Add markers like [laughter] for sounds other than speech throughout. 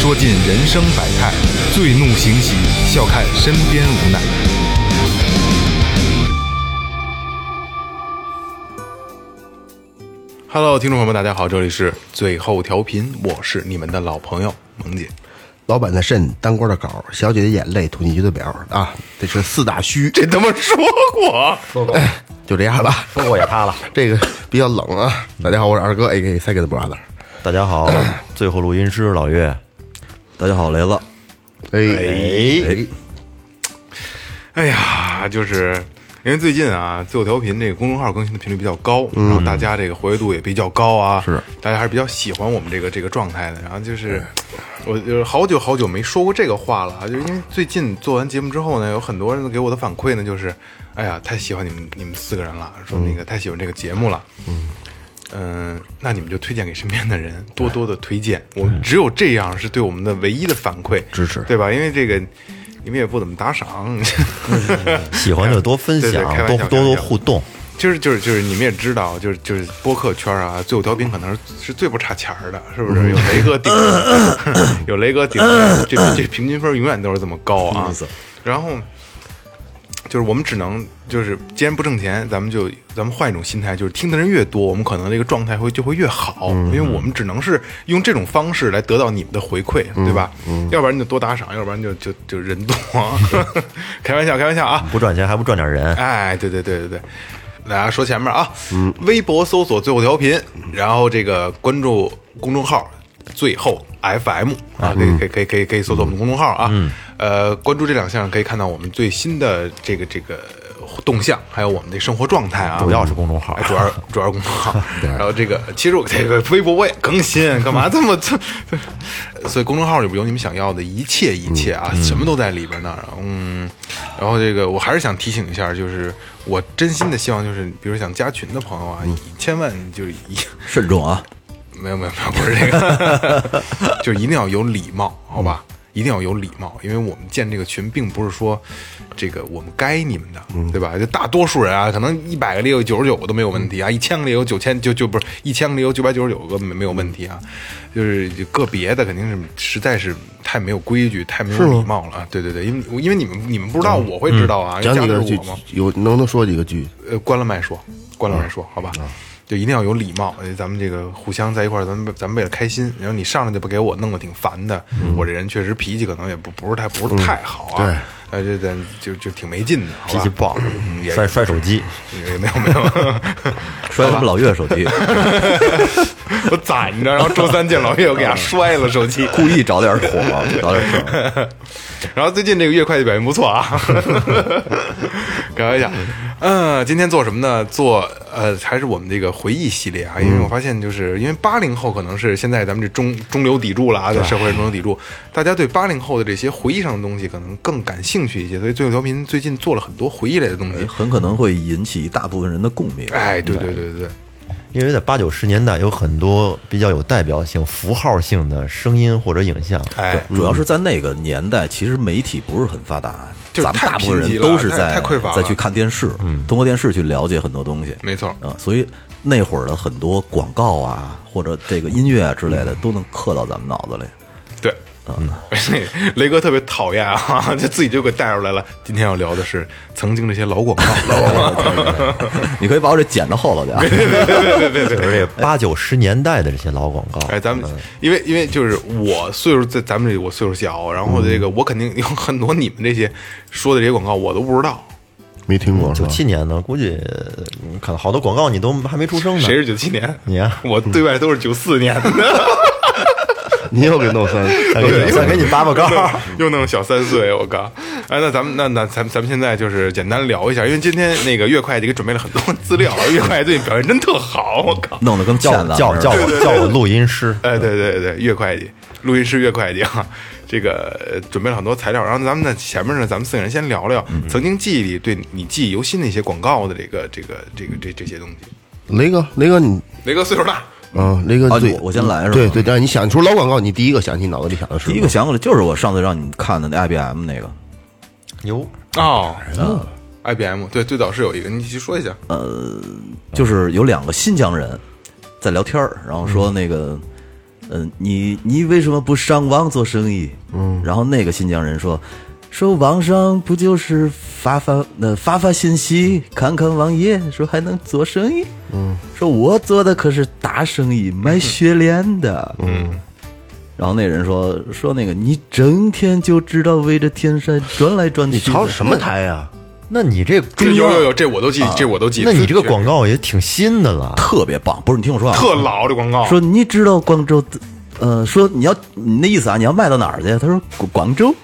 说尽人生百态；醉怒行喜，笑看身边无奈。Hello，听众朋友们，大家好，这里是最后调频，我是你们的老朋友萌姐。老板的肾，当官的稿，小姐的眼泪，土地局的表啊，这是四大虚，这他妈说过，说过，哎就这样吧。说过也塌了。[laughs] 这个比较冷啊。大家好，我是二哥，A K Second Brother。大家好，[clears throat] 最后录音师老岳。大家好，雷子。哎哎，哎呀，就是因为最近啊，最后调频这个公众号更新的频率比较高，然后大家这个活跃度也比较高啊，是大家还是比较喜欢我们这个这个状态的。然后就是，我就是好久好久没说过这个话了啊，就是因为最近做完节目之后呢，有很多人给我的反馈呢，就是，哎呀，太喜欢你们你们四个人了，说那个太喜欢这个节目了，嗯。嗯，那你们就推荐给身边的人，多多的推荐。我们只有这样是对我们的唯一的反馈支持对吧？因为这个你们也不怎么打赏，喜欢就多分享 [laughs] 多多互动。就是就是就是你们也知道，就是就是播客圈啊，最后调频可能是是最不差钱儿的，是不是？有雷哥顶着，有雷哥顶着，[laughs] 这这平均分永远都是这么高啊。然后就是我们只能就是既然不挣钱，咱们就咱们换一种心态，就是听的人越多，我们可能这个状态会就会越好，因为我们只能是用这种方式来得到你们的回馈，对吧？要不然你就多打赏，要不然就就就人多，[laughs] 开玩笑开玩笑啊。不赚钱还不赚点人，哎，对对对对对，大家说前面啊，微博搜索最后调频，然后这个关注公众号最后 FM 啊，可以可以可以可以可以搜索我们的公众号啊，呃，关注这两项可以看到我们最新的这个这个动向，还有我们的生活状态啊，主要是公众号哎主要主要是公众号，然后这个其实我这个微博我也更新，干嘛这么这？[laughs] 所以公众号里边有你们想要的一切一切啊，什么都在里边呢。嗯，然后这个我还是想提醒一下，就是我真心的希望，就是比如想加群的朋友啊，千万就是一慎重啊！[laughs] 没有没有没有，不是这个，[laughs] 就是一定要有礼貌，好吧？一定要有礼貌，因为我们建这个群，并不是说这个我们该你们的，对吧？就大多数人啊，可能一百个里有九十九个都没有问题啊，一千个里有九千就就不是一千个里有九百九十九个没没有问题啊，就是就个别的肯定是实在是太没有规矩，太没有礼貌了啊！对对对，因为因为你们你们不知道，我会知道啊，讲几个句有能不能说几个句？呃，关了麦说，关了麦说，好吧，就一定要有礼貌。呃咱们这个互相在一块儿，咱们咱们为了开心，然后你上来就不给我弄得挺烦的，我这人确实脾气可能也不不是太不是太好啊，对呃，这咱就就挺没劲的，脾气暴嗯，也摔摔手机，[laughs] 也没有没有，[laughs] 摔他们老岳手机，[laughs] 我攒着，然后周三见老岳，我给他摔了手机，故意找点火，找点事儿。然后最近这个月会计表现不错啊，开玩笑。嗯，今天做什么呢？做呃，还是我们这个回忆系列啊，因为我发现就是因为八零后可能是现在咱们这中中流砥柱了啊，在社会中流砥柱，大家对八零后的这些回忆上的东西可能更感兴趣一些，所以最后调频最近做了很多回忆类的东西。很可能会引起大部分人的共鸣。哎，对对对对对，因为在八九十年代有很多比较有代表性、符号性的声音或者影像。哎，主要是在那个年代，其实媒体不是很发达，就是咱们大部分人都是在在去看电视，通过电视去了解很多东西。没错。啊，所以那会儿的很多广告啊，或者这个音乐啊之类的，都能刻到咱们脑子里。对，嗯，[laughs] 雷哥特别讨厌啊，[laughs] 就自己就给带出来了。今天要聊的是曾经这些老广告，[laughs] 老广告。你可以把我这剪到后头去啊。就是这八九十年代的这些老广告，哎，咱们因为因为就是我岁数在咱们这我岁数小，然后这个我肯定有很多你们这些说的这些广告我都不知道，没听过是九？七年呢，估计嗯可能好多广告你都还没出生呢。谁是九七年？你啊我对外都是九四年的，[laughs] 你又给弄三，[laughs] 再给你再给你拔拔高。[laughs] 又弄小三岁，我靠！哎，那咱们那那咱咱们现在就是简单聊一下，因为今天那个岳会计给准备了很多资料，岳会计最近表现真特好，我靠！弄得跟叫骗子叫叫我叫我录音师，哎，对对对，岳会计，录音师岳会计哈，这个呃准备了很多材料，然后咱们在前面呢，咱们四个人先聊聊曾经记忆里对你记忆犹新的一些广告的这个这个这个这这些东西。雷哥，雷哥你雷哥岁数大，嗯，那个最啊我我先来是吧？对对，让你想出老广告，你第一个想起脑子里想的是第一个想起来就是我上次让你看的那 IBM 那个，哟，哦，IBM 对，最早是有一个，你去说一下。呃就是有两个新疆人在聊天儿，然后说那个，嗯、你你为什么不上网做生意？嗯，然后那个新疆人说，说网上不就是发发呃发发信息，看看网页，说还能做生意？嗯，说我做的可是大生意，卖雪莲的。嗯。然后那人说说那个你整天就知道围着天山转来转去的，你抄什么台呀？那你这这有有有，这我都记，这我都记。那你这个广告也挺新的了。特别棒。不是你听我说啊，特老这广告，说你知道广州的，呃，说你要你那意思啊，你要卖到哪儿去？他说广广州，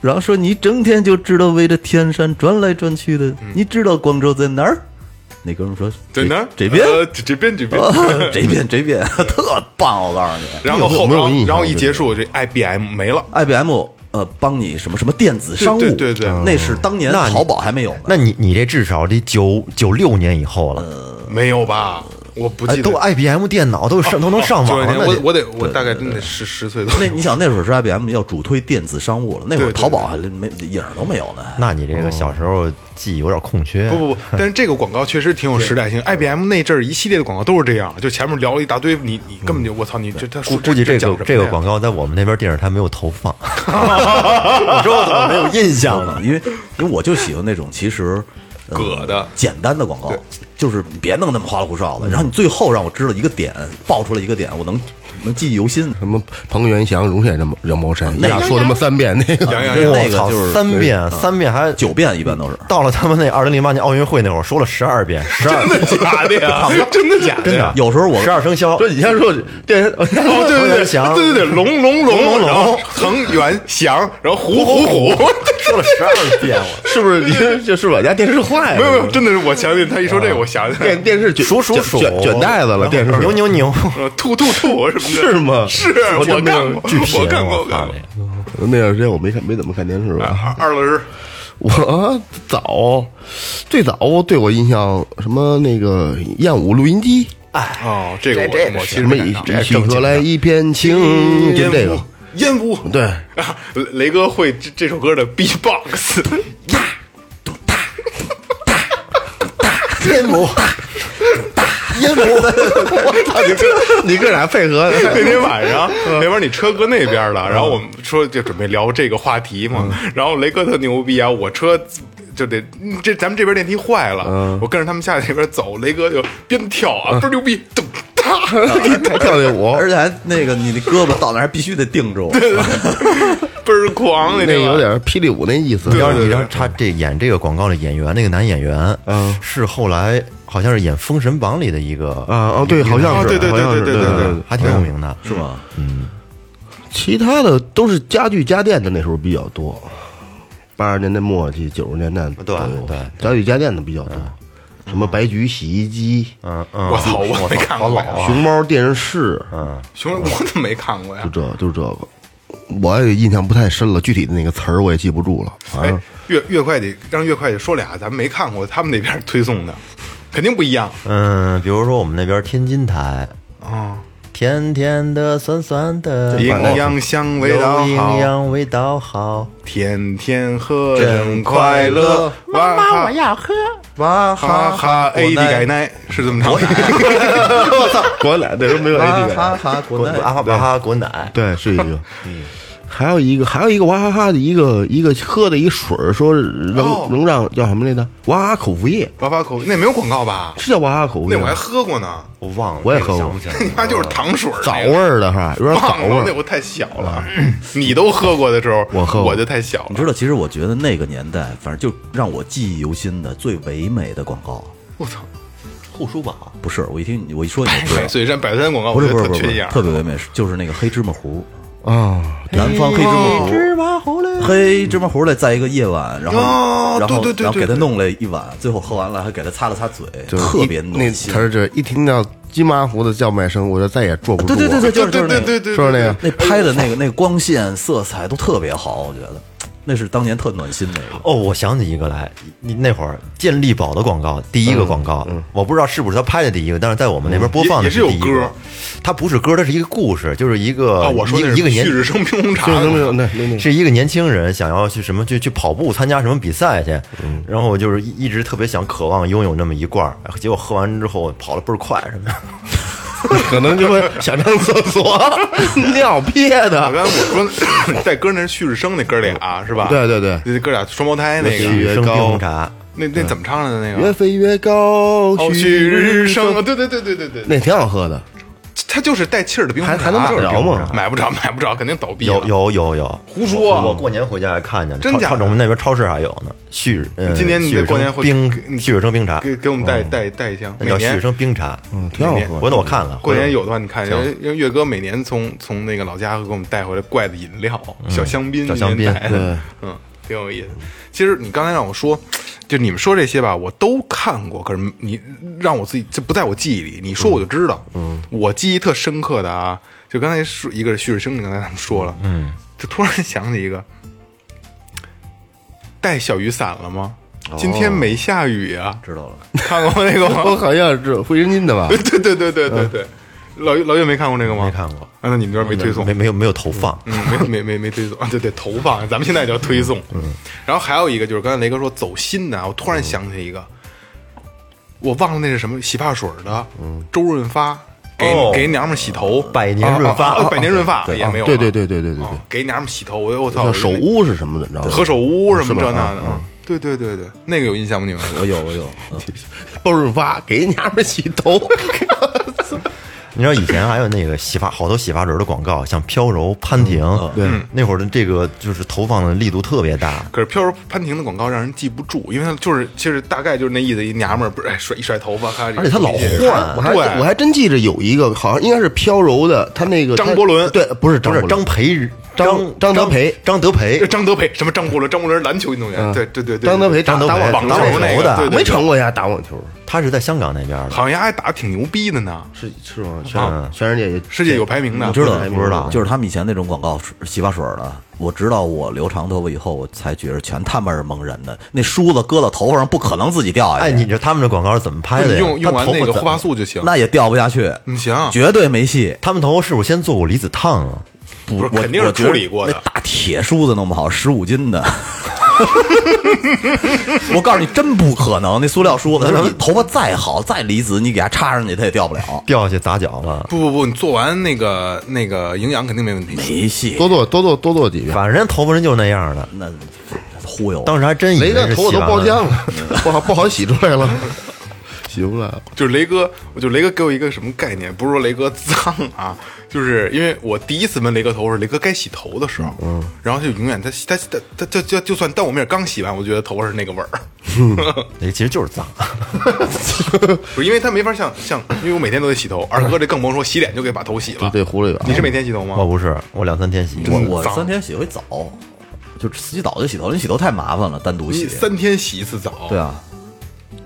然后说你整天就知道围着天山转来转去的，你知道广州在哪儿？那哥们儿说在哪儿？这边，呃这这边这边。这边 [laughs] 这边 [laughs] 特棒，我告诉你然后然后然后一结束，这 IBM 没了。，IBM 呃帮你什么什么电子商务，对对对对那是当年那淘宝还没有呢。那你你这至少得九九六年以后了，没有吧？我不哎，记得都。IBM 电脑都上都能上网了，那得我我得我大概真得十十岁左右。那你想那会儿是 IBM 要主推电子商务了，那会儿淘宝还没影儿都没有呢。那你这个小时候记忆有点空缺。不不不，[laughs] 但是这个广告确实挺有时代性。IBM 那阵儿一系列的广告都是这样，就前面聊了一大堆，你你根本就我操，你这他估估计这个这个广告告在我们那边电视台没有投放，[laughs] [laughs] 我说我怎么没有印象呢？因为因为我就喜欢那种其实呃葛的简单的广告，就是别弄那么花里胡哨的，然后你最后让我知道一个点，爆出来一个点，我能能记忆犹新。什么彭元祥、荣县人人毛山，那俩说他妈三遍那个，杨洋那个就是，三遍三遍还九遍一般都是。到了他们那二零零八年奥运会那会儿，说了十二遍，十二遍，假的呀？真的假的真的？有时候我十二生肖。说你先说电视，[laughs] 哦，对对对，祥对对对，龙龙龙龙龙彭元祥，然后虎虎虎，说了十二遍，了 [laughs] 是不是？[laughs] 你这是我家电视坏了？没有没有，真的是我想起他一说这个，我想起来电电视卷数数数卷卷卷袋子了，电视牛牛牛，呃兔兔兔什么的，是吗？是我干过，我干过，我过。那段时间我没看，没怎么看电视吧。二二老师，我早最早对我印象什么那个燕舞录音机，哎哦，这个这这我我其实没看这一曲歌来一片情，就这个。烟雾，对，啊，[laughs] 雷哥会这这首歌的 B-box，烟幕，烟雾，[laughs] [laughs] 我操！你哥你哥俩配合，那天晚上，那边你车搁那边了，然后我们说就准备聊这个话题嘛，然后雷哥特牛逼啊，我车就得这咱们这边电梯坏了，我跟着他们下去那边走，雷哥就边跳啊，倍儿牛逼，咚哒，还跳那舞，而且还那个你的胳膊到那儿还必须得定住。[laughs] 倍儿狂，那那有点霹雳舞那意思。你知道对对你知道他这演这个广告的演员，那个男演员，嗯是后来好像是演《封神榜》里的一个啊哦，对，好像是，哦对对对好像是对对对还挺有名的，是吗？嗯其他的都是家具家电的，那时候比较多。八十年代末期，九十年代对对家具家电的比较多。什么白菊洗衣机、嗯嗯，[laughs] 我操，我没看过。呀，熊猫电视，嗯，熊我怎么没看过呀？就？这就这个，我也印象不太深了，具体的那个词儿我也记不住了。反哎正，岳岳会计让岳会计说俩，咱们没看过，他们那边推送的肯定不一样。嗯，比如说我们那边天津台，啊，甜甜的，酸酸的，营养香味道有营，养味道好，天天喝真真快乐，妈妈我要喝，哇哈哈 AD 改奶是这么唱的。[laughs] 我操，国奶那时候没有 AD 哈感。哈，国内滚啊哈巴哈滚奶，对，是一个。还有一个，还有一个娃哈哈的一个一个喝的一水儿，说能、哦能让叫什么来着？娃哈哈口服液，娃哈口服那没有广告吧？是叫娃哈哈口服液？那我还喝过呢，我忘了，我也喝过想不起来你妈就是糖水枣味儿的哈，有点枣味儿，那儿。我太小了。[laughs] 你都喝过的时候，我喝过我就太小了。你知道，其实我觉得那个年代，反正就让我记忆犹新的最唯美的广告，我操，护舒宝，不是我一听我一说你就知道百，岁山百岁山广告，不是不是不是。特别唯美，就是那个黑芝麻糊，啊，南方黑芝麻糊，麻糊嘞，黑芝麻糊嘞，在一个夜晚，然后、哦然后然后给他弄了一碗，最后喝完了还给他擦了擦嘴，就特别一那暖心词。儿这一听到金麻糊的叫卖声，我就再也坐不住了。对对对对，就是就是那个对对对对，说那个那拍的那个那个光线色彩都特别好，我觉得那是当年特暖心那个。哦，我想起一个来，你那会儿健力宝的广告，第一个广告，我不知道是不是他拍的第一个，但是在我们那边播放的是有第一个歌。它不是歌，它是一个故事，就是一个啊，我说那一个一个年旭日升冰红茶是一个年轻人想要去什么去去跑步参加什么比赛去，然后就是一一直特别想渴望拥有那么一罐，结果喝完之后跑得倍儿快什么的。[laughs] 可能就会想上厕所，[laughs] 尿憋我的。刚才我说 [clears throat] 带歌那是旭日升那哥俩是吧？对对对那哥俩双胞胎那那个，是生冰红茶，那那怎么唱的那个越个？飞越高，哦，旭日升，对对对对对对，那挺好喝的。它就是带气儿的冰红茶，还还能买着吗买不着，买不着，肯定倒闭了。有有有有，胡说我过年回家还看见，超真假的我们那边超市还有呢。旭日，呃今年你得过年回冰旭日升冰茶，给给我们带带带一箱，叫旭日升冰茶，嗯，挺好喝。回头我看了，过年有的话，你看，因为因为岳哥每年从从那个老家会给我们带回来怪的饮料，小香槟，小香槟对，嗯，挺有意思。其实你刚才让我说，就你们说这些吧，我都看过，可是你让我自己这不在我记忆里，你说我就知道。嗯，我记忆特深刻的啊，就刚才说一个是旭日升，你刚才他们说了，嗯，就突然想起一个，带小雨伞了吗？今天没下雨啊，知道了，看过那个 [laughs] 吗？我好像是惠人金的吧？[laughs] 对对对对对对，老岳老岳没看过这个吗？没看过啊，那你们这边没推送没？没有没有投放，嗯，没没没没推送啊，对对，投放，咱们现在叫推送。嗯，然后还有一个就是刚才雷哥说走心的啊，我突然想起一个，我忘了那是什么洗发水的，周润发给哦给娘们洗头，百年润发百年润发也没有了，对对对对对对哦对，给娘们洗头，我我操，叫手污是什么的？你知道吗？何首乌什么这那的，嗯嗯对对对对，那个有印象吗？你们？我有我有，[laughs] 周润发给娘们洗头，[laughs] 你知道以前还有那个洗发好多洗发水的广告，像飘柔、潘婷，对那会儿的这个就是投放的力度特别大。可是飘柔潘婷的广告让人记不住，因为它就是其实大概就是那意思，一娘们儿不是哎甩一甩头发，咔而且他老换我还对我还真记着有一个，好像应该是飘柔的，他那个张伯伦对，不是不是张张培，张张德培张德培，张德培什么张伯伦？张伯伦篮球运动员，对对对对，张德培打张德培打网网球的没成过呀，打网球他是在香港那边的。好像还打的挺牛逼的呢，是是吗？全全世界世界有排名的。我知道不知道就是他们以前那种广告洗发水的，我知道我留长头发以后，我才觉得全他妈是蒙人的。那梳子搁到头发上不可能自己掉下哎，去，你这他们这广告是怎么拍的呀？用用完那个护发素就行。那也掉不下去，你行，绝对没戏。他们头发是不是先做过离子烫啊？不不是肯定是我处理过的那大铁梳子弄不好，十五斤的。我告诉你，真不可能。那塑料梳子，你头发再好再离子，你给它插上去，它也掉不了，掉下去砸脚了。不不不，你做完那个那个营养肯定没问题。没戏。多做多做多做几遍。反正人头发人就是那样的，那忽悠。当时还真以为是雷哥头发都包浆 [laughs] 了，不好不好洗出来了，洗不来了。就是雷哥，我就雷哥给我一个什么概念？不是说雷哥脏啊，就是因为我第一次问雷哥头是雷哥该洗头的时候，嗯，然后就永远他他他他就就就算当我面刚洗完，我觉得头发是那个味儿，[laughs] 那其实就是脏。[laughs] 不是因为他没法像像，因为我每天都得洗头，二哥这更甭说洗脸就给把头洗了。对，糊了远。你是每天洗头吗？我不是，我两三天洗一次。我我三天洗回澡，就洗澡就洗头，你洗头太麻烦了，单独洗。三天洗一次澡，对，啊，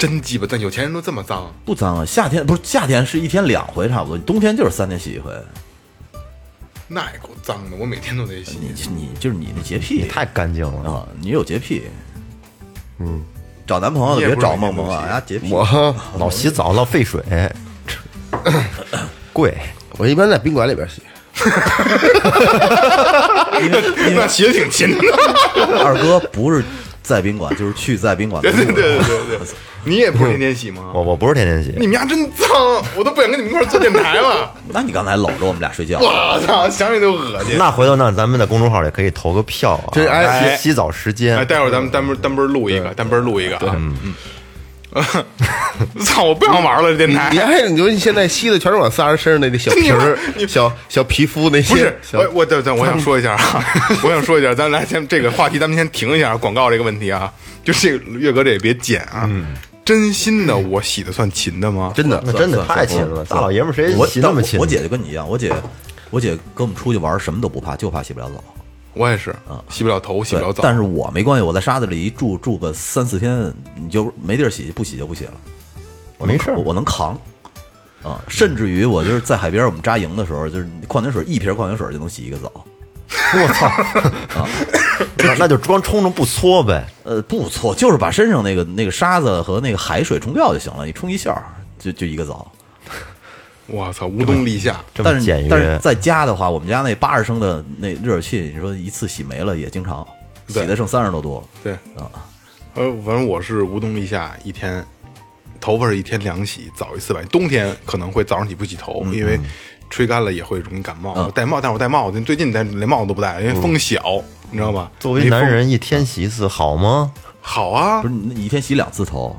真鸡巴！但有钱人都这么脏，不脏啊。夏天不是夏天是一天两回差不多，冬天就是三天洗一回。那也够脏的，我每天都得洗。你你就是你的洁癖太干净了，啊，你有洁癖。嗯，找男朋友你也别找梦梦啊，呀洁癖。我老洗澡老费水，[laughs] 贵。[coughs] 我一般在宾馆里边洗，[laughs] 那洗的挺勤的。[laughs] 二哥不是在宾馆，[laughs] 就是去在宾馆的对。对对对对对，[laughs] 你也不是天天洗吗？我我不是天天洗，你们家真脏，我都不想跟你们一块儿做电台了。[laughs] 那你刚才搂着我们俩睡觉，我操，想想就恶心。那回头那咱们在公众号里可以投个票啊，这哎洗洗澡时哎，间。待会儿咱们单边单边录一个，单边录一个啊。嗯嗯。[laughs] 操！我不想玩了，这电台你。还你说你现在吸的全是我仨人身上那个小皮儿、小小皮肤那些。不是小我，我等等，我想说一下啊，我想说一下，咱来先这个话题，咱们先停一下广告这个问题啊。就这个岳哥这也别剪啊，真心的，我洗的算勤的吗？真的那真的太勤了，大老爷们谁我洗那么勤？我姐就跟你一样，我姐我姐跟我们出去玩什么都不怕，就怕洗不了澡。我也是啊，洗不了头，洗不了澡。但是我没关系，我在沙子里一住住个三四天，你就没地儿洗，不洗就不洗了。我没事儿我我能扛。啊，甚至于我就是在海边，我们扎营的时候，就是矿泉水一瓶矿泉水就能洗一个澡。我操！[laughs] 那那就光冲着不搓呗。呃，不搓，就是把身上那个那个沙子和那个海水冲掉就行了，你冲一下就就一个澡。我操，无冬立夏，这但是但是，在家的话，我们家那八十升的那热水器，你说一次洗没了也经常，洗的剩三十多度了。对啊，呃，反正我是无冬立夏，一天头发是一天两洗，早一次晚。冬天可能会早上起不洗头，因为吹干了也会容易感冒。我戴帽，但是我戴帽子，最近戴连帽子都不戴，因为风小，你知道吧？作为男人，一天洗一次好吗？好啊不是你一天洗两次头，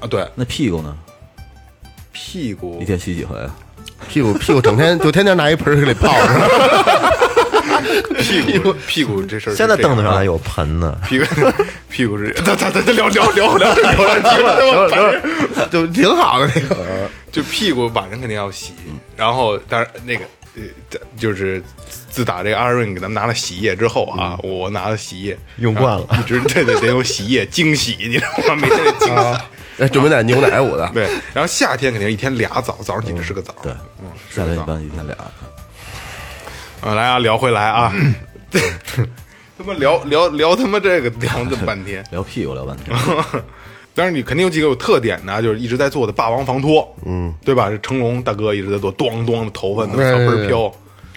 啊，对，那屁股呢？屁股一天洗几回啊？屁股屁股整天就天天拿一盆给里泡着。屁股屁股这事儿，现在凳子上还有盆呢。屁股屁股是，他他他聊聊聊聊聊聊 [laughs] 聊，就挺好的那个。就屁股晚上肯定要洗，然后但是那个呃，就是自打这个阿瑞给咱们拿了洗衣液之后啊，我拿了洗衣液用惯了，一直得得得用洗衣液 [laughs] 惊洗，你知道吗？每得惊。哎，准备点牛奶我的，对，然后夏天肯定一天俩澡，早上起来是个澡。对嗯，是夏天一。般一天俩。啊，来啊，聊回来啊，对他妈聊聊聊他妈这个聊这么半天。[laughs] 聊屁股聊半天，当然，你肯定有几个有特点的啊，就是一直在做的霸王防脱，嗯，对吧？这成龙大哥一直在做，咣咣的头发那对小对对倍儿飘，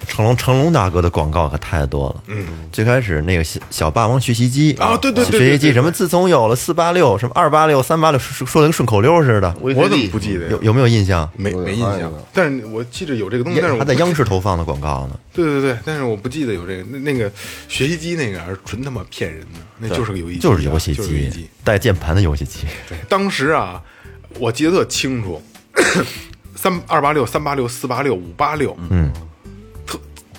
成龙成龙大哥的广告可太多了。嗯，最开始那个小小霸王学习机啊对对对对学习机什么自从有了四八六什么二八六三八六，说说的跟顺口溜似的。我怎么不记得有？有没有印象？没没印象，但是我记得有这个东西，但是我还在央视投放的广告呢。对对对，但是我不记得有这个那那个学习机那个是纯他妈骗人的，那就是个游戏机啊，就是游戏机。带键盘的游戏机。对，当时啊，我记得特清楚，[coughs] 三二八六、三八六、四八六、五八六，嗯，特，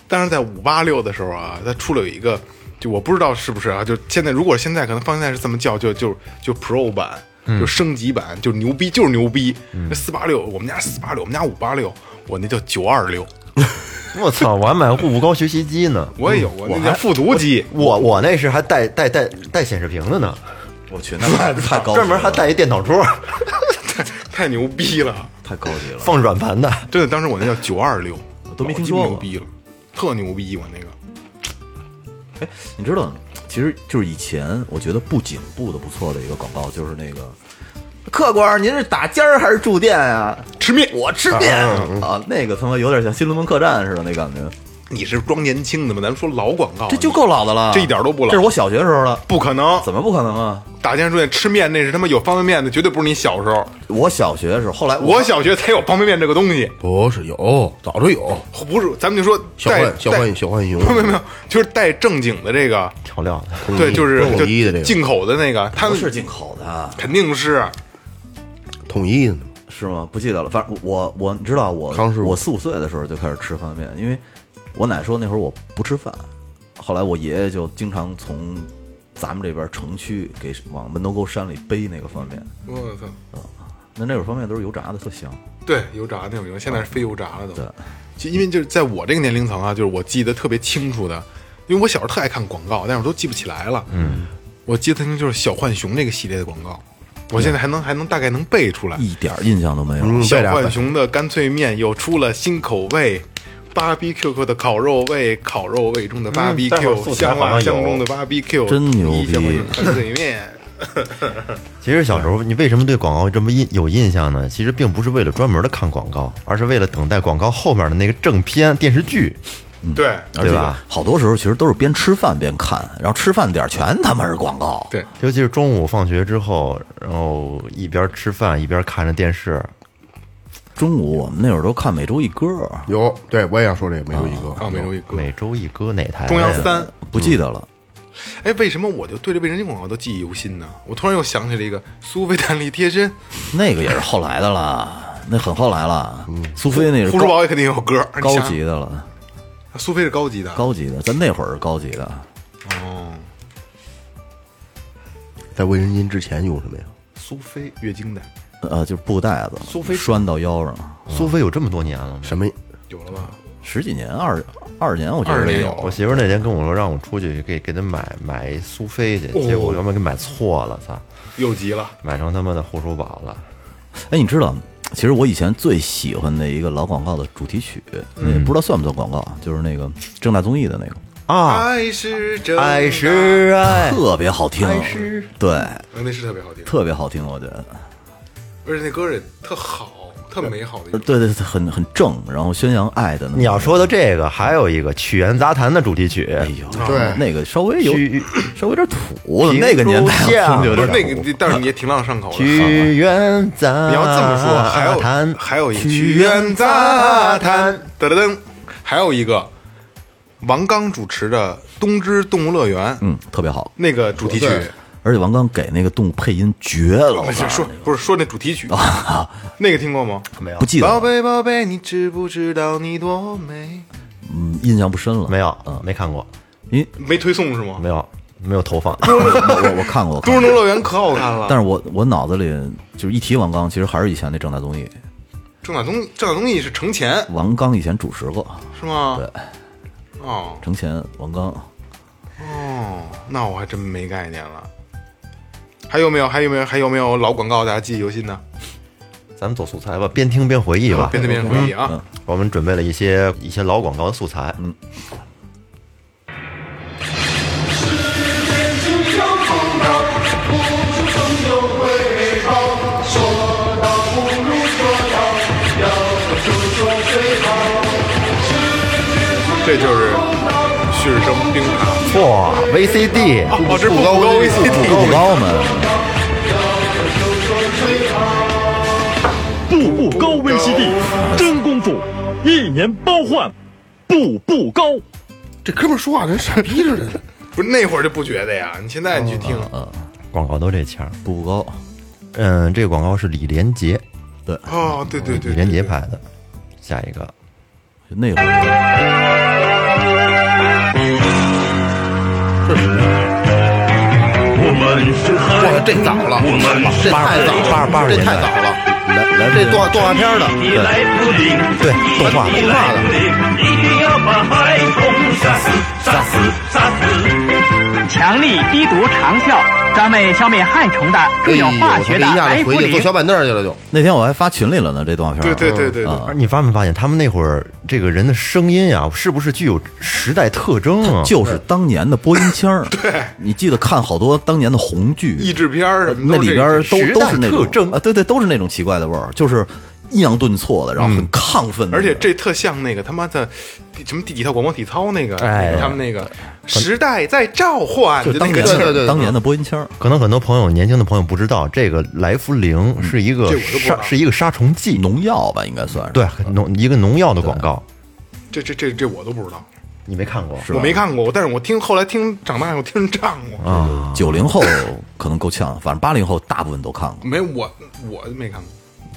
但是在五八六的时候啊，它出了有一个，就我不知道是不是啊，就现在如果现在可能放现在是这么叫，就就就 Pro 版。就升级版，就牛逼，就是牛逼。那四八六，我们家四八六，我们家五八六，我那叫九二六，[laughs] 我操！我还买过步步高学习机呢。[laughs] 我也有我，那叫复读机。我我那是还带带带带显示屏的呢，我去，那太 [laughs] 太高级了，专门还带一电脑桌，太牛逼了！太高级了。放软盘的。真的，当时我那叫九二六，都没听说过牛逼了，特牛逼！我那个哎，你知道，其实就是以前我觉得布景布的不错的一个广告，就是那个客官，您是打尖儿还是住店呀？吃面，我吃面啊，那个他妈有点像新龙门客栈似的那感觉，你是装年轻的吗？咱们说老广告，这就够老的了，这一点都不老这是我小学时候的，不可能。怎么不可能啊？打尖住店吃面，那是他妈有方便面的，绝对不是你小时候。我小学的时候，后来我小学才有方便面这个东西，不是有，早就有。不是咱们就说小浣小带浣小浣熊，没有没有，就是带正经的这个，调料的，对，就是统一的这个进口的那个，他们是进口的，肯定是统一的呢。是吗？不记得了，反正我我你知道我康师傅我四五岁的时候就开始吃方便面，因为我奶说那会儿我不吃饭，后来我爷爷就经常从咱们这边城区给往门头沟山里背那个方便面，我操，那那会儿方便面都是油炸的，特香。对，油炸那种油，现在是非油炸了都。对，就因为就是在我这个年龄层啊，就是我记得特别清楚的，因为我小时候特爱看广告，但是我都记不起来了。嗯，我记得特清就是小浣熊那个系列的广告，我现在还能还能大概能背出来。一点儿印象都没有。嗯小浣熊的干脆面又出了新口味。芭比 Q 的烤肉味，烤肉味中的芭比 Q，香辣香中的芭比 Q，真牛逼干脆面。[laughs] 其实小时候你为什么对广告这么印有印象呢？其实并不是为了专门的看广告，而是为了等待广告后面的那个正片电视剧，对而且对吧好多时候其实都是边吃饭边看，然后吃饭点儿全他妈是广告。对，尤其是中午放学之后，然后一边吃饭一边看着电视，中午我们那会儿都看每周一歌，有，对我也要说这个，每周一歌。啊，每周一歌。每周一歌哪台？中央三，不记得了。哎，为什么我就对这卫生巾广告都记忆犹新呢？我突然又想起了一个苏菲弹力贴身，那个也是后来的了，那很后来了。苏菲那是护舒宝也肯定有歌，高级的了，苏菲是高级的，高级的，在那会儿是高级的。哦，在卫生巾之前用什么呀？苏菲月经带呃，就是布袋子，苏菲拴到腰上，苏菲有这么多年了吗？什么？有了吧？十几年，二二十年，我觉得有。我媳妇儿那天跟我说，让我出去给给她买买一苏菲去，结果他妈给买错了，操，又急了，买成他妈的护舒宝了。哎，你知道，其实我以前最喜欢的一个老广告的主题曲，也不知道算不算广告，就是那个正大综艺的那个，啊，爱是真爱是爱，特别好听爱是，对，呃那是特别好听，特别好听，我觉得。而且那歌也特好，特美好的一。对对，对很很正，然后宣扬爱的。你要说的这个，还有一个《曲苑杂谈》的主题曲，哎呦，对那个稍微有稍微有点土，那个年代评书像不听那个，但是你也挺朗上口的。曲苑杂你要这么说，还有，还有一曲曲苑苑杂谈，，噔噔噔，还有一个王刚主持的《东芝动物乐园》嗯，特别好。那个主题曲。对而且王刚给那个动物配音绝了，[laughs] 不是说不是说那主题曲 [laughs] 啊，那个听过吗？没有不记得，宝贝宝贝，你知不知道你多美？嗯，印象不深了。没有，嗯没看过，因没推送是吗？没有，没有投放。[laughs] 我我我看过，我看过东芝动物乐园可好看了。但是我我脑子里就是一提王刚，其实还是以前那正大综艺，正大综正大综艺是程前王刚以前主持过，是吗？对，哦程前王刚，哦，那我还真没概念了。还有没有？还有没有？还有没有老广告？大家记忆犹新的？咱们走素材吧，边听边回忆吧。边听边回忆啊！我们准备了一些一些老广告的素材，嗯，这就是驯生冰塔。错，VCD，哦，这是步高步 VCD。高吗，步步高 VCD，真功夫，一年包换，步步高。这哥们说话跟傻逼似的。[laughs] 不是那会儿就不觉得呀，你现在你去听，广告都这腔。步步高，嗯，这个广告是李连杰，对哦，对对对，李连杰拍的。下一个，那会儿我们是哇，这早了，这太早了，八十这太早了。来来这动画动画片的，你来福临，对动画你来福临，一定要把孩童杀死，杀死，杀死。强力低毒长效，专为消灭害虫的，哎呦，更有化学的回去坐。小板凳去了，就。那天我还发群里了呢，这动画片儿。对对对对你发没发现，他们那会儿这个人的声音呀，是不是具有时代特征啊？就是当年的播音腔儿。[laughs] 对，你记得看好多当年的红剧，译制片儿什么那里边儿都都是那种特征啊，对对，都是那种奇怪的味儿，就是抑扬顿挫的，然后很亢奋的，而且这特像那个他妈的什么第几套广播体操那个，哎。他们那个时代在召唤，就当年就那个。劲儿对对对当年的播音腔，可能很多朋友年轻的朋友不知道，这个来福灵是一个杀是一个杀虫剂，农药吧，应该算是。对农一个农药的广告，这这这这我都不知道，你没看过？我没看过，但是我听后来听长大以后听人唱过，啊，九零后可能够呛，反正八零后大部分都看过。没我我没看过，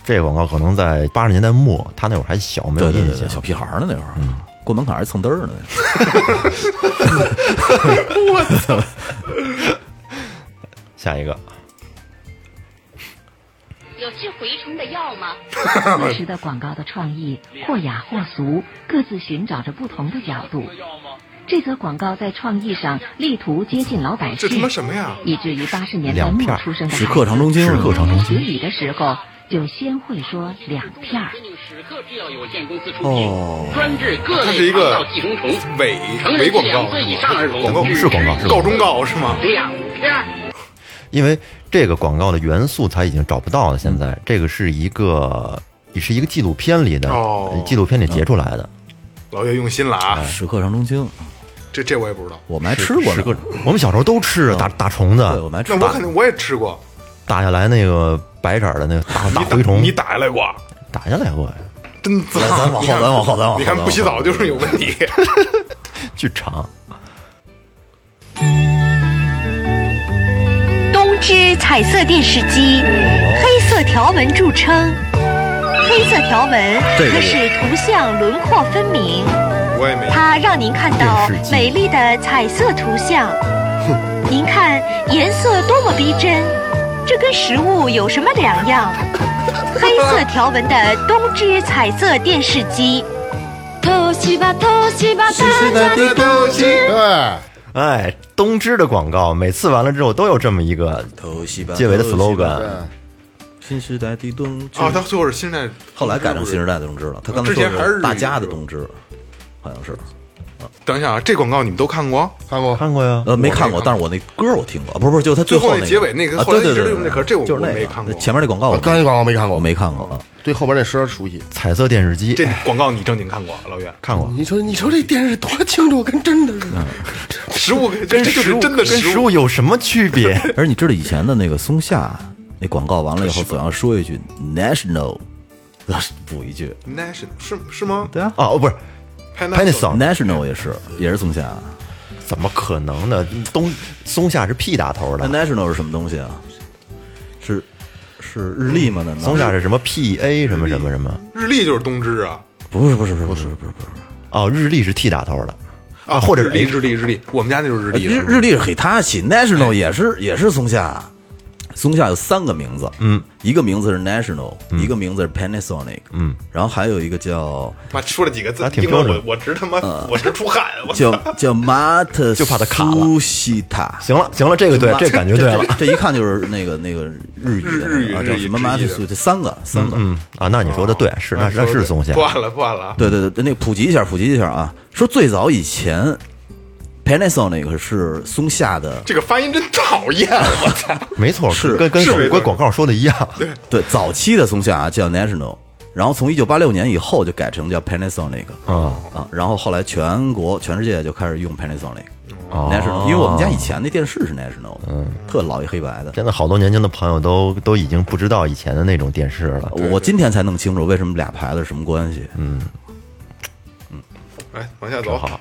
这个广告可能在八十年代末，他那会儿还小，没有印象对对对对，。小屁孩儿呢那会儿，过门槛还蹭嘚儿呢。[laughs] 下一个，有治蛔虫的药吗？[laughs] 此时的广告的创意或雅或俗，各自寻找着不同的角度。这则广告在创意上力图接近老百姓这他，妈什么呀？以至于八十年代末出生的时刻长中经孩子时刻长中经提语的时候就先会说两片儿。哦品，专治各它是一个伪成人伪广告广告是广告是广告忠告是吗？两片儿。因为这个广告的元素他已经找不到了。现在这个是一个也是一个纪录片里的，哦纪录片里截出来的。老岳用心了啊，时刻上中青，这这我也不知道。我们还吃过我们小时候都吃打打虫，子，我们还吃那我肯定我也吃过，打下来那个白色儿的那个大大蛔虫你，打下来过？打下来过呀，真脏！咱往后咱往后咱往后你看不洗澡就是有问题。巨长。东芝彩色电视机，黑色条纹著称。黑色条纹这个可使图像轮廓分明，我也没它让您看到美丽的彩色图像。[laughs] 您看颜色多么逼真，这跟实物有什么两样？[laughs] 黑色条纹的东芝彩色电视机。偷西吧偷西吧，大家的都知。对，哎，东芝的广告每次完了之后都有这么一个结尾的 slogan，新时代的东芝。啊，他最后是现在后来改成新时代的东芝了，他刚才说之前还是大家的东芝，好像是等一下啊，这广告你们都看过？看过看过呀？呃，没看过，但是我那歌我听过，不是不是，就他最后那结尾那个啊，对对对可是这我我就是那个没看过前面那广告我刚才广告没看过我没看过啊。对后边那声儿熟悉。彩色电视机这广告你正经看过，老岳？看过，你说你说这电视多清楚，跟真的似的。食物跟实物真的跟食食物有什么区别？[laughs] 而你知道以前的那个松下那广告完了以后，总要说一句 national，[laughs] 补一句，National 是是吗？对啊哦，不是 Panasonic，national 也是也是松下。怎么可能呢？东松下是 P 打头那的，national 是什么东西啊？是是日历吗？难道松下是什么 PA 什么什么什么？日历就是东芝啊不是不是不是不是不是不是哦，日历是 T 打头的啊，或者日历日历日历，我们家那就是日历日日历是 Hitachi，national 也是也是松下。松下有三个名字，嗯，一个名字是 National，、一个名字是 Panasonic，嗯，然后还有一个叫妈说了几个字，还挺标准。我我直他妈我直出汗，我叫叫 Mata，[laughs] 就怕他卡了。苏西塔。行了行了，这个对，这感觉对了。[laughs] 这一看就是那个那个日语日日语日语叫什么直译 Mata 的苏，这三个三个，嗯啊，那你说的对，是那那是松下。挂，了挂了啊！对对对，那个普及一下，普及一下啊，说最早以前 Panasonic 是松下的，这个发音真讨厌，我操！[laughs] 没错，是跟跟跟广告说的一样。对对早期的松下啊叫 National，然后从一九八六年以后就改成叫 Panasonic 啊啊，然后后来全国全世界就开始用 Panasonic。哦 National，因为我们家以前那电视是 National，嗯，特老一黑白的。现在好多年轻的朋友都都已经不知道以前的那种电视了。我今天才弄清楚为什么俩牌子是什么关系。嗯，来往下走，好，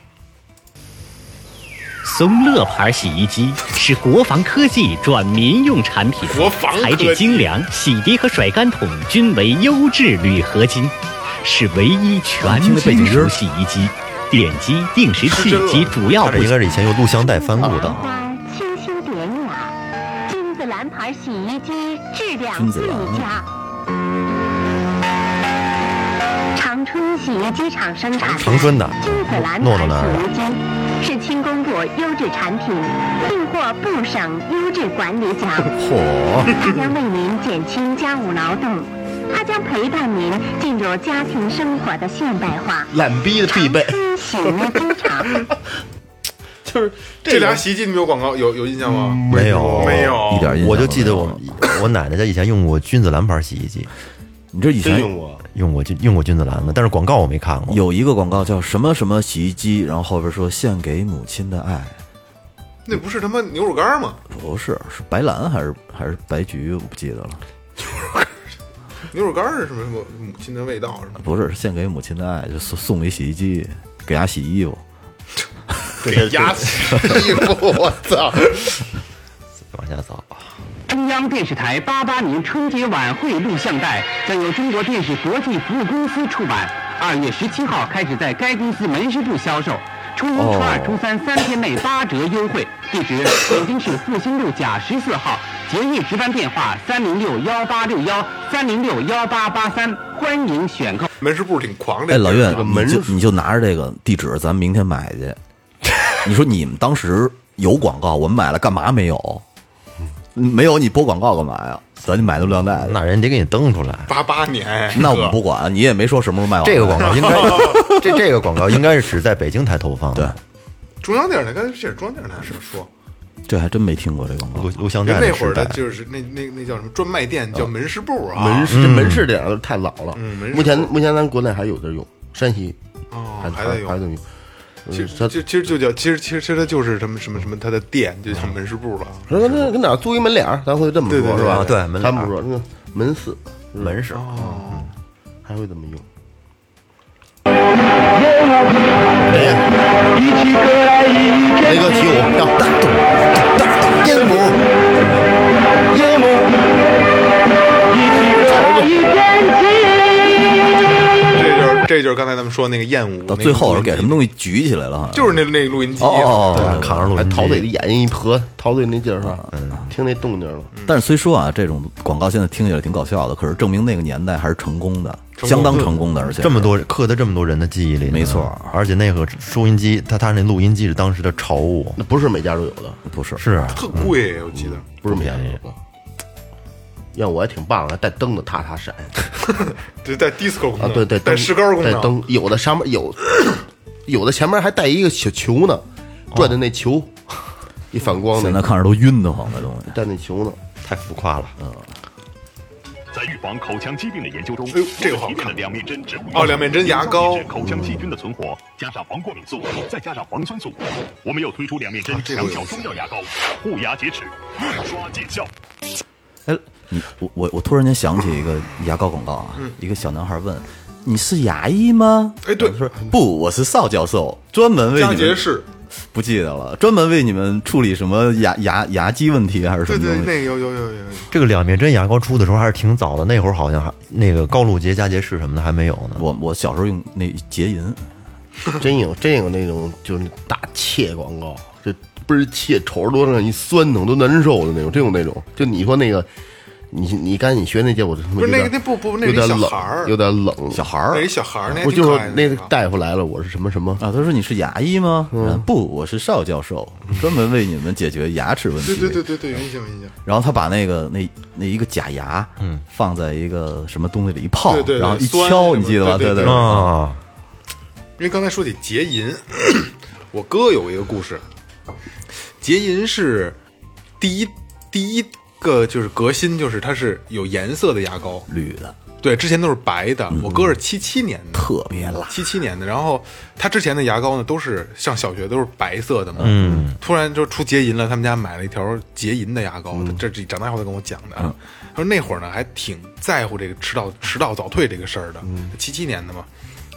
松乐牌洗衣机是国防科技转民用产品，国防材质精良，洗涤和甩干桶均为优质铝合金，是唯一全金属洗衣机。点击、定时器及主要部件这应该是以前用录像带翻录的。花清新典雅，君子兰牌洗衣机质量最佳。春洗衣机厂生产的长春的君子兰牌诺诺那儿的洗衣机是轻工部优质产品，并获部省优质管理奖。嚯，它将为您减轻家务劳动，它将陪伴您进入家庭生活的现代化。懒逼的必备，长春洗衣机厂。[laughs] 就是这俩洗衣机你们有广告有有印象吗？没有没有，一点印象我就记得我 [coughs] 我奶奶家以前用过君子兰牌洗衣机，你这以前用过。用过君用过君子兰的，但是广告我没看过。有一个广告叫什么什么洗衣机，然后后边说献给母亲的爱，那不是他妈牛肉干吗？不是是白兰还是还是白菊，我不记得了，牛肉干是什么什么母亲的味道是吗？不是是献给母亲的爱，就送送一洗衣机给伢洗衣服。给压死衣服，我操！[laughs] 往下走，中央电视台八八年春节晚会录像带将由中国电视国际服务公司出版，二月十七号开始在该公司门市部销售。初一、初二、初三三天内八折优惠，地址北京市复兴路甲十四号，节日值班电话三零六幺八六幺三零六幺八八三，欢迎选购。门市部挺狂的。哎，老岳，门你就你就拿着这个地址，咱明天买去。你说你们当时有广告，我们买了干嘛没有？没有你播广告干嘛呀？咱就买个录像带。那人得给你登出来。八八年，那我们不管，你也没说什么时候卖完。这个广告应该 [laughs] 这这个广告应该是只在北京台投放对。中央电视台，刚才这是中央电视台是说，这还真没听过这广告录。录像带那会儿的时代，就是那那那叫什么专卖店，叫门市部啊。门市这门市这两个太老了嗯，目前目前咱国内还有的用，山西哦还，还在用还。在用。其实，其实就其实就叫，其实其实其实它就是什么什么什么，它的店就叫门市部了。说那跟哪儿租一门脸儿，咱会这么对对对说是吧？啊对门他们不说那个门市门市。哦。还会怎么用。雷哥起舞，跳大动大动烟幕，烟幕，这就是这就是刚才咱们说那个厌恶，到最后是是给什么东西举起来了，好像就是那那录音机。哦哦扛着录音机还陶醉的眼睛一合，陶醉那劲儿是吧？嗯听那动静了。但是虽说啊，这种广告现在听起来挺搞笑的，可是证明那个年代还是成功的，相当成功的，而且这么多刻在这么多人的记忆里，没错而且那个收音机，它它那录音机是当时的潮物，那不是每家都有的，不是是啊特贵，我记得。不是每家要我也挺棒的，带灯的，踏踏闪 [laughs] 对，带 disco 功啊！能，对对，带石膏功能，带灯，有的上面有 [coughs] 有的前面还带一个小球呢，转的那球，一反光的，现在看着都晕得慌，那东西。带那球呢。太浮夸了。嗯在预防口腔疾病的研究中，哎呦这个好提炼看的两面针指哦两面针牙膏口腔细菌的存活，加上防过敏素，再加上防酸素，我们又推出两面针强效中药牙膏，护牙洁齿，印刷见效。哎，你我我我突然间想起一个 [laughs] 牙膏广告啊，嗯一个小男孩问：“你是牙医吗？”哎对他说不，我是邵教授，专门为佳你们杰士，不记得了，专门为你们处理什么牙牙牙肌问题还是什对对，么东西？那个有有有有有，这个两面针牙膏出的时候还是挺早的，那会儿好像还那个高露洁、佳洁士什么的还没有呢。我我小时候用那洁银，[laughs] 真有真有那种就是那大切广告，就倍儿切，瞅着多让你酸疼都难受的那种，真有那种。就你说那个，你你刚才你学那届，我他妈不是那个有点那不不那是一有点冷小孩儿，有点冷。小孩儿小孩儿，那还不就是那个个大夫来了，我是什么什么？啊，他说你是牙医吗？嗯，不，我是邵教授，专门为你们解决牙齿问题。对对对对对，有印象有印象。然后他把那个那那一个假牙，嗯，放在一个什么东西里一泡，对对对然后一酸敲，么你记得吧？对对对啊，因为刚才说起结银，我哥有一个故事。结银是第一第一个就是革新，就是它是有颜色的牙膏，绿的，对，之前都是白的。我哥是七七年的，特别辣。七七年的，然后他之前的牙膏呢都是上小学都是白色的嘛，嗯，突然就出洁银了，他们家买了一条洁银的牙膏，这这长大后他跟我讲的。啊，他说那会儿呢还挺在乎这个迟到迟到早退这个事儿的，七七年的嘛，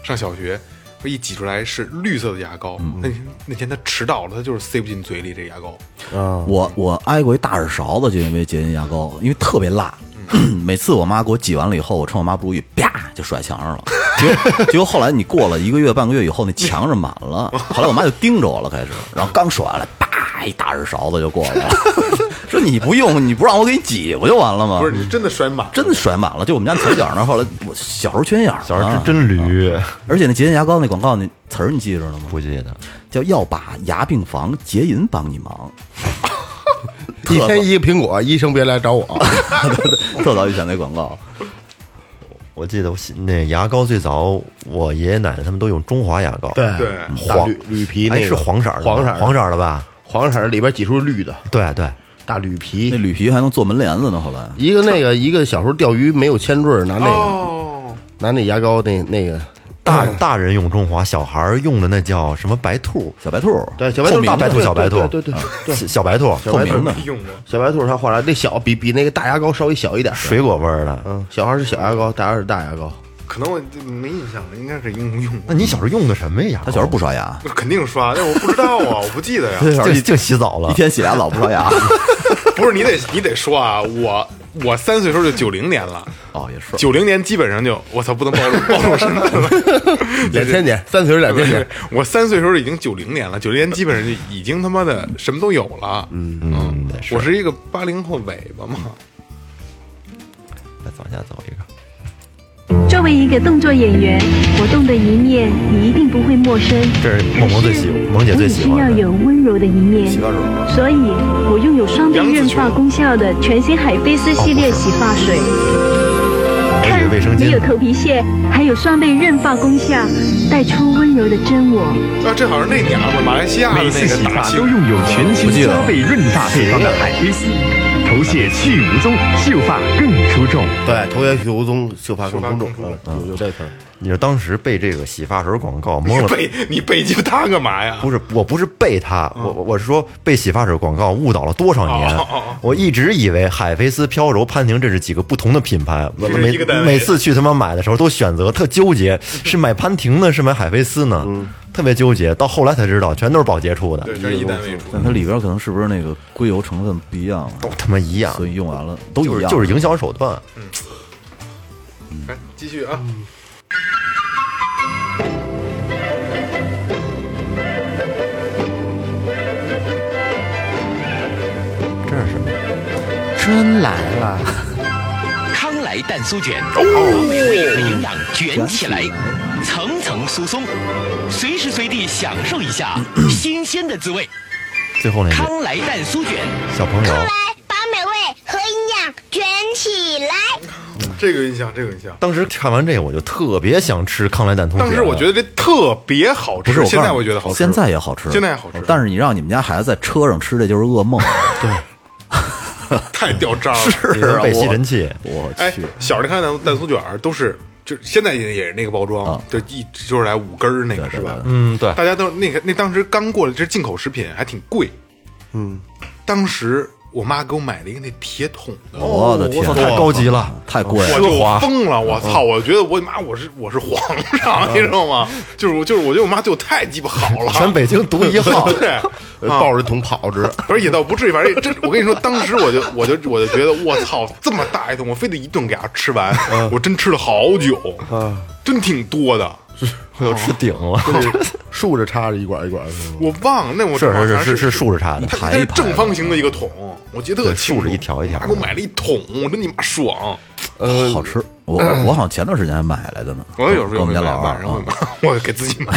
上小学。一挤出来是绿色的牙膏，那天那天他迟到了，他就是塞不进嘴里这牙膏。啊，我我挨过一大耳勺子，就因为洁面牙膏，因为特别辣。[clears throat] 每次我妈给我挤完了以后，我趁我妈不注意，啪就甩墙上了。结果结果后来你过了一个月半个月以后，那墙上满了。后来我妈就盯着我了，开始，然后刚甩完了，啪一大耳勺子就过来了，[laughs] 说你不用，你不让我给你挤不就完了吗？不是你真的甩满了，真的甩满了，就我们家墙角那儿。后来我小时候缺眼儿，小时候啊真真驴，而且那洁银牙膏那广告那词儿你记着了吗？不记得。叫要把牙病防，洁银帮你忙。[laughs] 一天一个苹果，医生别来找我。[laughs] 特早以前那广告，我记得我那牙膏最早，我爷爷奶奶他们都用中华牙膏，对对黄绿绿皮哎那个是黄色的，黄色的黄色的吧？黄色儿里边挤出绿的对对，大绿那皮，铝皮还能做门帘子呢。后来一个那个一个小时候钓鱼没有铅坠儿，拿那个哦，拿那牙膏那那个大大人用中华，小孩儿用的那叫什么白兔，小白兔，对小白兔大白兔，对小白兔，对对对对小小白兔，小白兔透明的没用过。小白兔它画来那小比比那个大牙膏稍微小一点，水果味儿的。嗯，小孩是小牙膏，大孩是大牙膏。可能我没印象了，应该是用用过。那你小时候用的什么呀？他小时候不刷牙，肯定刷，但我不知道啊，[laughs] 我不记得呀。他小时候净净洗澡了一。天洗俩澡不刷牙。[laughs] 不是你得你得说啊，我我三岁时候就九零年了，哦，也是。九零年基本上就我操，不能暴露 [laughs] 暴露身份了。两千年，三岁是两千年，我三岁时候已经九零年了，九零年基本上就已经他妈的什么都有了。嗯嗯，我是一个八零后尾巴嘛。再往下走一个，作为一个动作演员，活动的一面你一定不会陌生。这是萌萌最喜萌姐最喜欢的我也需要有温柔的一面，洗发水所以我拥有双倍润发功效的全新海飞丝系列洗发水。看卫生，巾没有。头皮屑，还有双倍润发功效，带出温柔的真我。啊，这好像那娘们儿，马来西亚的每次那个大洗发都拥有全新不记得了加倍润发配方的海飞丝，头屑去无踪，秀发更出众。对，头屑去无踪，秀发更出众，嗯有有这词儿。你说当时被这个洗发水广告蒙了，你背你背鸡巴它干嘛呀？不是，我不是背它，我我我是说被洗发水广告误导了多少年？我一直以为海飞丝、飘柔、潘婷这是几个不同的品牌，我每每次去他妈买的时候都选择特纠结，[laughs] 是买潘婷呢，是买海飞丝呢？特别纠结。到后来才知道，全都是宝洁出的，对，这是一单位出。但它里边可能是不是那个硅油成分不一样啊？都他妈一样，所以用完了都一样，是就是营销手段。来继续啊，这是什么？真来了，康莱蛋酥卷，把美味和营养卷起来，层层酥松，随时随地享受一下 [clears throat] 新鲜的滋味。最后呢康莱蛋酥卷，小朋友，把美味和营养卷起来。这个有印象，这个有印象。当时看完这个，我就特别想吃康莱蛋通当时我觉得这特别好吃，不是，我现在我觉得好吃，现在也好吃，现在也好吃，但是你让你们家孩子在车上吃，这就是噩梦。对，[laughs] 太掉渣了，是被吸尘器。我哎去，，小时候看蛋蛋酥卷儿都是，就现在也也是那个包装，就一就是来五根儿那个是吧？嗯，对，大家都那个那当时刚过来，这是进口食品，还挺贵。嗯，当时我妈给我买了一个那铁桶的，我的天，太高级了，太贵了。我就疯了，我操！我觉得我妈我是我是皇上，你知道吗？就是我就是我觉得我妈对我太鸡巴好了，[laughs] 全北京独一号。[laughs] 对，抱着一桶跑着，不是也倒不至于，反正真，我跟你说，当时我就我就我就觉得，我操，这么大一桶，我非得一顿给它吃完，我真吃了好久，真挺多的。我要吃顶了，竖着插着一管一管的。我忘了，那我是是是是是竖着插的，它它是正方形的一个桶，我记得特对清楚竖着一条一条他给我买了一桶，我真你妈爽！呃，好吃，我 [clears throat] 我好像前段时间还买来的呢。我有时候跟我们家买老二晚上啊，买，[laughs] 我给自己买。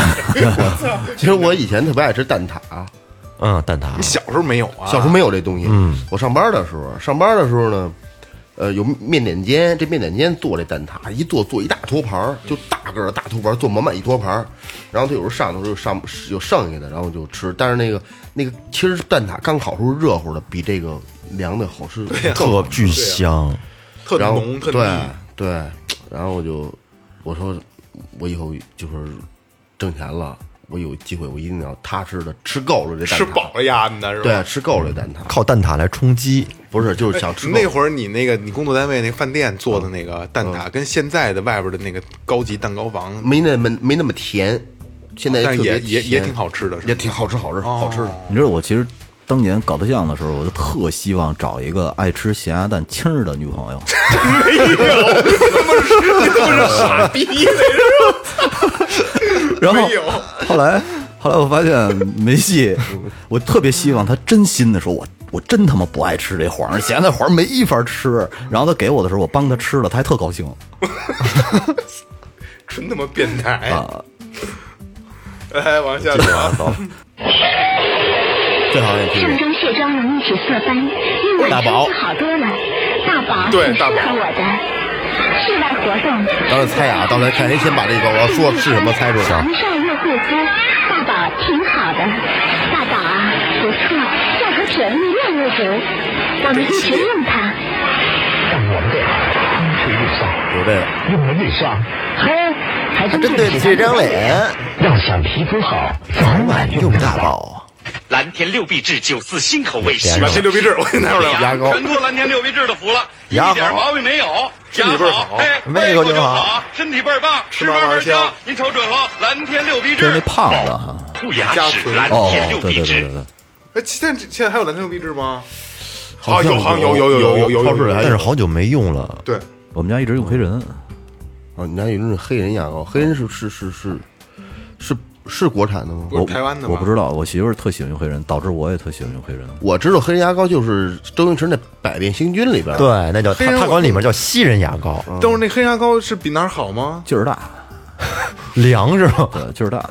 [laughs] 其实我以前特别爱吃蛋挞，嗯，蛋挞你。小时候没有啊？小时候没有这东西。嗯，我上班的时候，上班的时候呢，呃，有面点间，这面点间做这蛋挞，一做做一大托盘儿，就大个儿的大托盘儿，做满满一托盘儿。然后他有时候上头就上有剩下的，然后就吃。但是那个那个，其实蛋挞刚烤出热乎的，比这个凉的好吃，特巨香，特然后浓，特对腻。对，然后我就我说我以后就是挣钱了，我有机会我一定要踏实的吃够了这蛋挞，吃饱了呀，你的是吧？对，吃够了这蛋挞，靠蛋挞来充饥。不是就是想吃够那会儿你那个你工作单位那饭店做的那个蛋挞，跟现在的外边的那个高级蛋糕房，没那么没那么甜，现在也也也挺好吃的，也挺好吃，好吃，好吃的。你知道我其实当年搞对象的时候，我就特希望找一个爱吃咸鸭蛋清儿的女朋友。[laughs] 没有，他妈是他妈是傻逼那然后后来后来我发现没戏，我特别希望他真心的说，我我真他妈不爱吃这黄儿，咸的黄儿没法吃。然后他给我的时候，我帮他吃了，他还特高兴。[laughs] 纯他妈变态啊！来，往下走。最好也听上妆卸妆容易起色斑，用我大宝身子好多了。大宝挺适对大宝合我的。室外活动，刚才猜啊，刚才看谁先把这个我要说是什么猜出来。床上又护肤，大宝挺好的。大宝啊，不错，价格便宜，量又足，我们一直用它。但我们对孩子风吹日晒，有这个，用了日霜，嘿，还真针对你这张脸，要想皮肤好，早晚用大宝。蓝天六必治九四新口味，蓝天六必治，我给你拿出来了。牙膏全托蓝天六必治的福了，一点毛病没有，身体倍儿好哎，胃口就好好，身体倍儿棒，吃嘛嘛香。您瞅准了，蓝天六必治这是那，胖子哈。护牙齿蓝哦天六，必治。对对对对，哎，现在现在还有蓝天六必治吗？好像有，好像有有有有有有，超市里还但是好久没用了。对，我们家一直用黑人。哦，你家有那种黑人牙膏，黑人是是是是是是国产的吗？不是台湾的吗我不知道，我媳妇儿特喜欢用黑人，导致我也特喜欢用黑人。我知道黑人牙膏就是周星驰那《百变星君》里边，对，那叫黑人他他管里面叫西人牙膏，但是那黑牙膏是比哪儿好吗？劲儿大，[laughs] 凉是吗？对，劲儿大。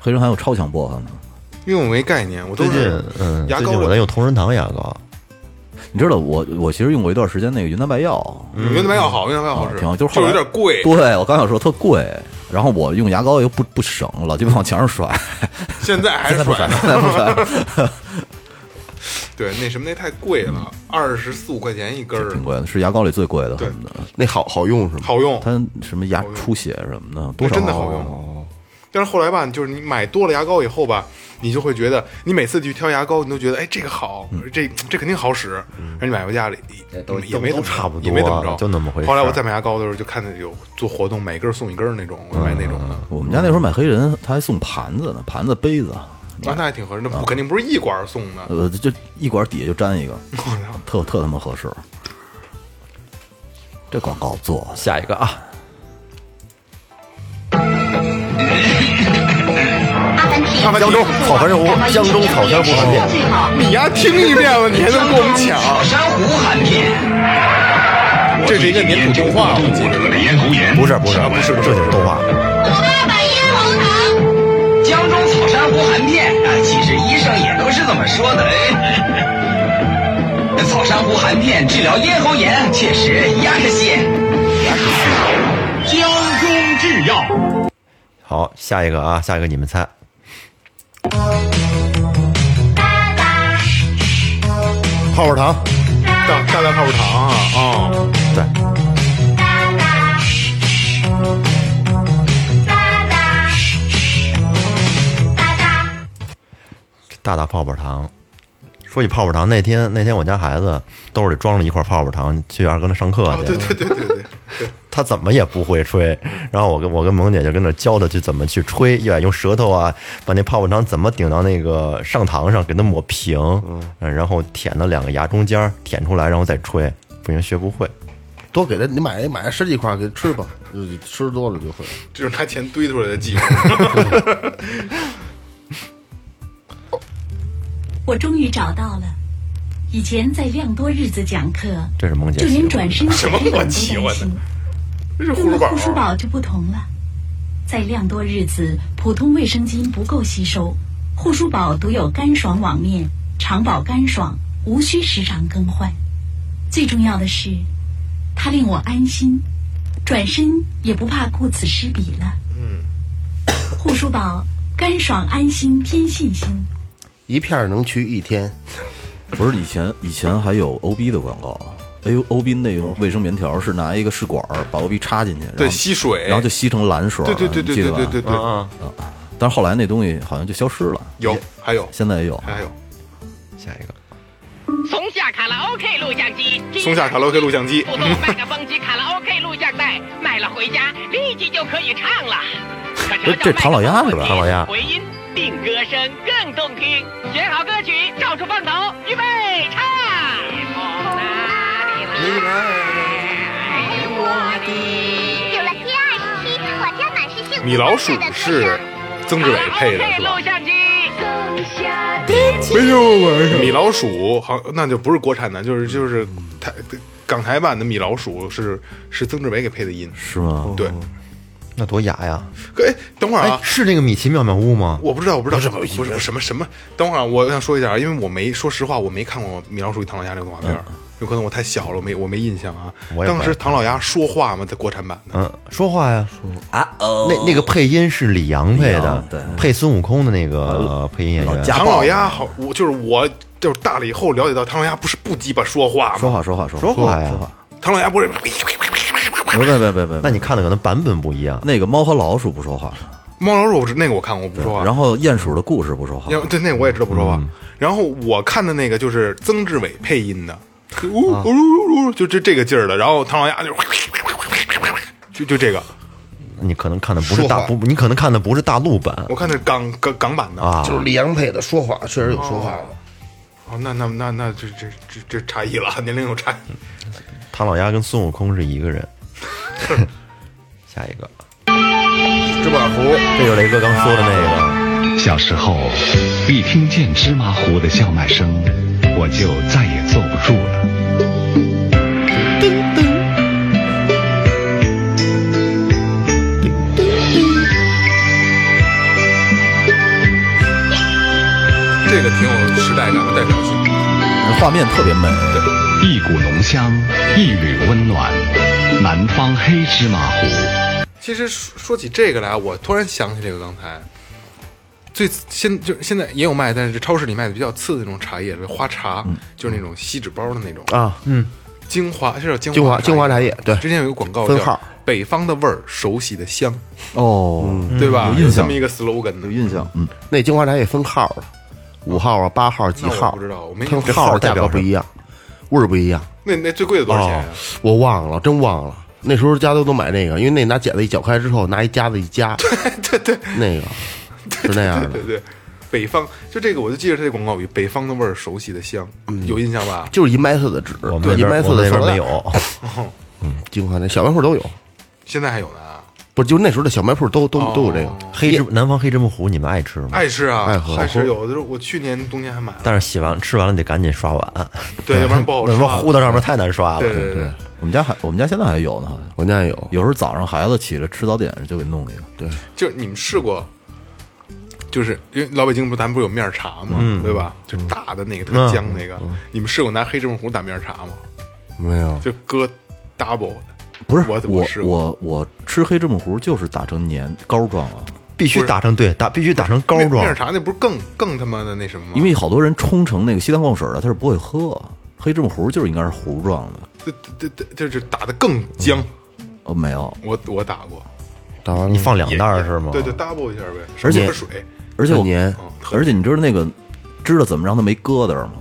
黑人还有超强薄荷呢。因为我没概念，我都最近是嗯，牙膏最近我在用同仁堂牙膏，你知道我我其实用过一段时间那个云南白药，云南白药好，云南白药好使，啊挺好，就是后来有点贵。对我刚想说特贵，然后我用牙膏又不不省老鸡巴往墙上甩。[laughs] 现在还是甩现在不甩，[laughs] 对，那什么那太贵了，二十四五块钱一根儿，挺贵的，是牙膏里最贵的，对那好好用是吗？好用，它什么牙出血什么的，多少真的好用。但是后来吧，就是你买多了牙膏以后吧，你就会觉得，你每次去挑牙膏，你都觉得，哎，这个好，这这肯定好使。然后你买回家里也都也没都差不多也没怎么着，就那么回事后来我再买牙膏的时候，就看见有做活动，买一根送一根那种，我买那种的，我们家那时候买黑人，他还送盘子呢，盘子、杯子，那那还挺合适。那不肯定不是一管送的，呃，就一管底下就粘一个，[laughs] 特特他妈合适。这广告做下一个啊，江州草凡人屋，江州草香湖饭店，你丫听一遍了，你还能跟我们抢？珊瑚含片，这是一个粘土动画，我记得。咽喉炎，不是不是不是正经动画，江中草珊瑚含片啊，其实医生也都是这么说的。哎草珊瑚含片治疗咽喉炎，确实压着些。药。好，下一个啊，下一个你们猜，泡泡糖，大大大泡泡糖啊啊！对，大大泡泡糖。说起泡泡糖，那天那天我家孩子兜里装了一块泡泡糖，去二哥那上课去。哦对对对对对，他怎么也不会吹，然后我跟我跟萌姐就跟那教他去怎么去吹，要用舌头啊把那泡泡糖怎么顶到那个上膛上，给它抹平，嗯，然后舔到两个牙中间，舔出来，然后再吹，不行学不会。多给他，你买买十几块给他吃吧，就吃多了就会。这是拿钱堆出来的技术。[laughs] 我终于找到了。以前在量多日子讲课，这是萌姐就连转身什么乱写日本都七八糟担心。这是用了护舒宝护舒宝就不同了，在量多日子，普通卫生巾不够吸收，护舒宝独有干爽网面，常保干爽，无需时常更换。最重要的是，它令我安心，转身也不怕顾此失彼了。嗯，护舒宝干爽安心添信心。一片儿能去一天，不是以前以前还有 O B 的广告，哎呦，欧 B 那个卫生棉条是拿一个试管儿把欧 B 插进去，然后对吸水然后就吸成蓝水儿，对对对对你记得吧对对对对啊啊！但是后来那东西好像就消失了，有还有现在也有，还有下一个松下卡拉 OK 录像机，松下卡拉 OK 录像机，不动麦克风机卡拉 OK 录像带，买了回家立即就可以唱了。这这唐老鸭是吧？唐老鸭回音令歌声更动听。选好歌曲，照出风头，预备，唱。有了 T 二十七，我家满是幸福米老鼠是曾志伟配的是吧？录像机。没有，米老鼠好，那就不是国产的，就是就是台港台版的米老鼠是是曾志伟给配的音，是吗？对，那多雅呀！哎，等会儿啊哎，，是那个米奇妙妙屋吗？我不知道，我不知道，不是不是什么什么。等会儿啊我想说一下啊，因为我没说实话，我没看过《米老鼠与唐老鸭》这个动画片儿，有可能我太小了，我没我没印象啊。我当时唐老鸭说话吗？在国产版的，嗯，说话呀，啊哦，那那个配音是李阳配的，对。配孙悟空的那个配音演员。唐老鸭好，我就是我就是大了以后了解到唐老鸭不是不鸡巴说话吗？说话说话说说话呀。说话，唐老鸭不是别别别别别，那你看的可能版本不一样。那个猫和老鼠不说话，猫老鼠那个我看过不说话，然后鼹鼠的故事不说话，对那个我也知道不说话。然后我看的那个就是曾志伟配音的，就呜呜呜呜，就这这个劲儿的。然后唐老鸭就就就这个，你可能看的不是大不，你可能看的不是大陆版我看的是港港港版的啊，就是李阳配的，说话确实有说话的。哦，那那那那这这这这差异了，[laughs] 年龄有差异。唐老鸭跟孙悟空是一个人。[laughs] 下一个，芝麻糊，这就是雷哥刚说的那个。小时候，一听见芝麻糊的叫卖声，我就再也坐不住了。这个挺有时代感和代表性。画面特别美。一股浓香，一缕温暖，南方黑芝麻糊。其实说说起这个来，我突然想起这个刚才。最现就现在也有卖，但是超市里卖的比较次的那种茶叶，花茶，就是那种锡纸包的那种啊，嗯，精华，这叫精精华华精华茶叶，对，之前有一个广告叫分号“北方的味儿，熟悉的香哦，”，对吧？有印象这么一个 slogan 的有。印象，嗯，那精华茶叶分号了，五号啊、八号、几号不，知道，我没它这号价格不一样，味儿不一样。那那最贵的多少钱啊？我忘了，真忘了。那时候家都都买那个，因为那拿剪子一绞开之后，拿一夹子一夹，[laughs] 对对对那个是那样的。对对，北方就这个，我就记着它这广告语“北方的味儿，熟悉的香”，有印象吧？就是银白色的纸，我们那边银白色我们那边的塑料袋。没有。[laughs] 嗯，金华那小卖铺都有，现在还有呢啊，不是就那时候的小卖铺都都哦都有这个。黑芝南方黑芝麻糊，你们爱吃吗？爱吃啊，爱喝爱吃。有的时候我去年冬天还买了，但是洗完吃完了得赶紧刷碗，对，要不然不好那。糊到上面太难刷了。对对对，我们家还我们家现在还有呢，好像我家也有，有时候早上孩子起来吃早点就给弄一个，对，就是你们试过，就是因为老北京不咱不是有面茶吗？对吧？就是大的那个特嗯姜那个，你们试过拿黑芝麻糊打面茶吗？没有。就搁 double 的，不是我我我我吃黑芝麻糊就是打成粘膏状啊，必须打成对打，必须打成膏状面面。茶那不是更更他妈的那什么吗？因为好多人冲成那个稀汤灌水的，他是不会喝。黑芝麻糊就是应该是糊状的。这这这就是打的更僵。哦，没有，我我打过，打完你放两袋儿是吗？对对，double 一下呗，而且而且我年嗯而且你知道那个知道怎么让它没疙瘩吗？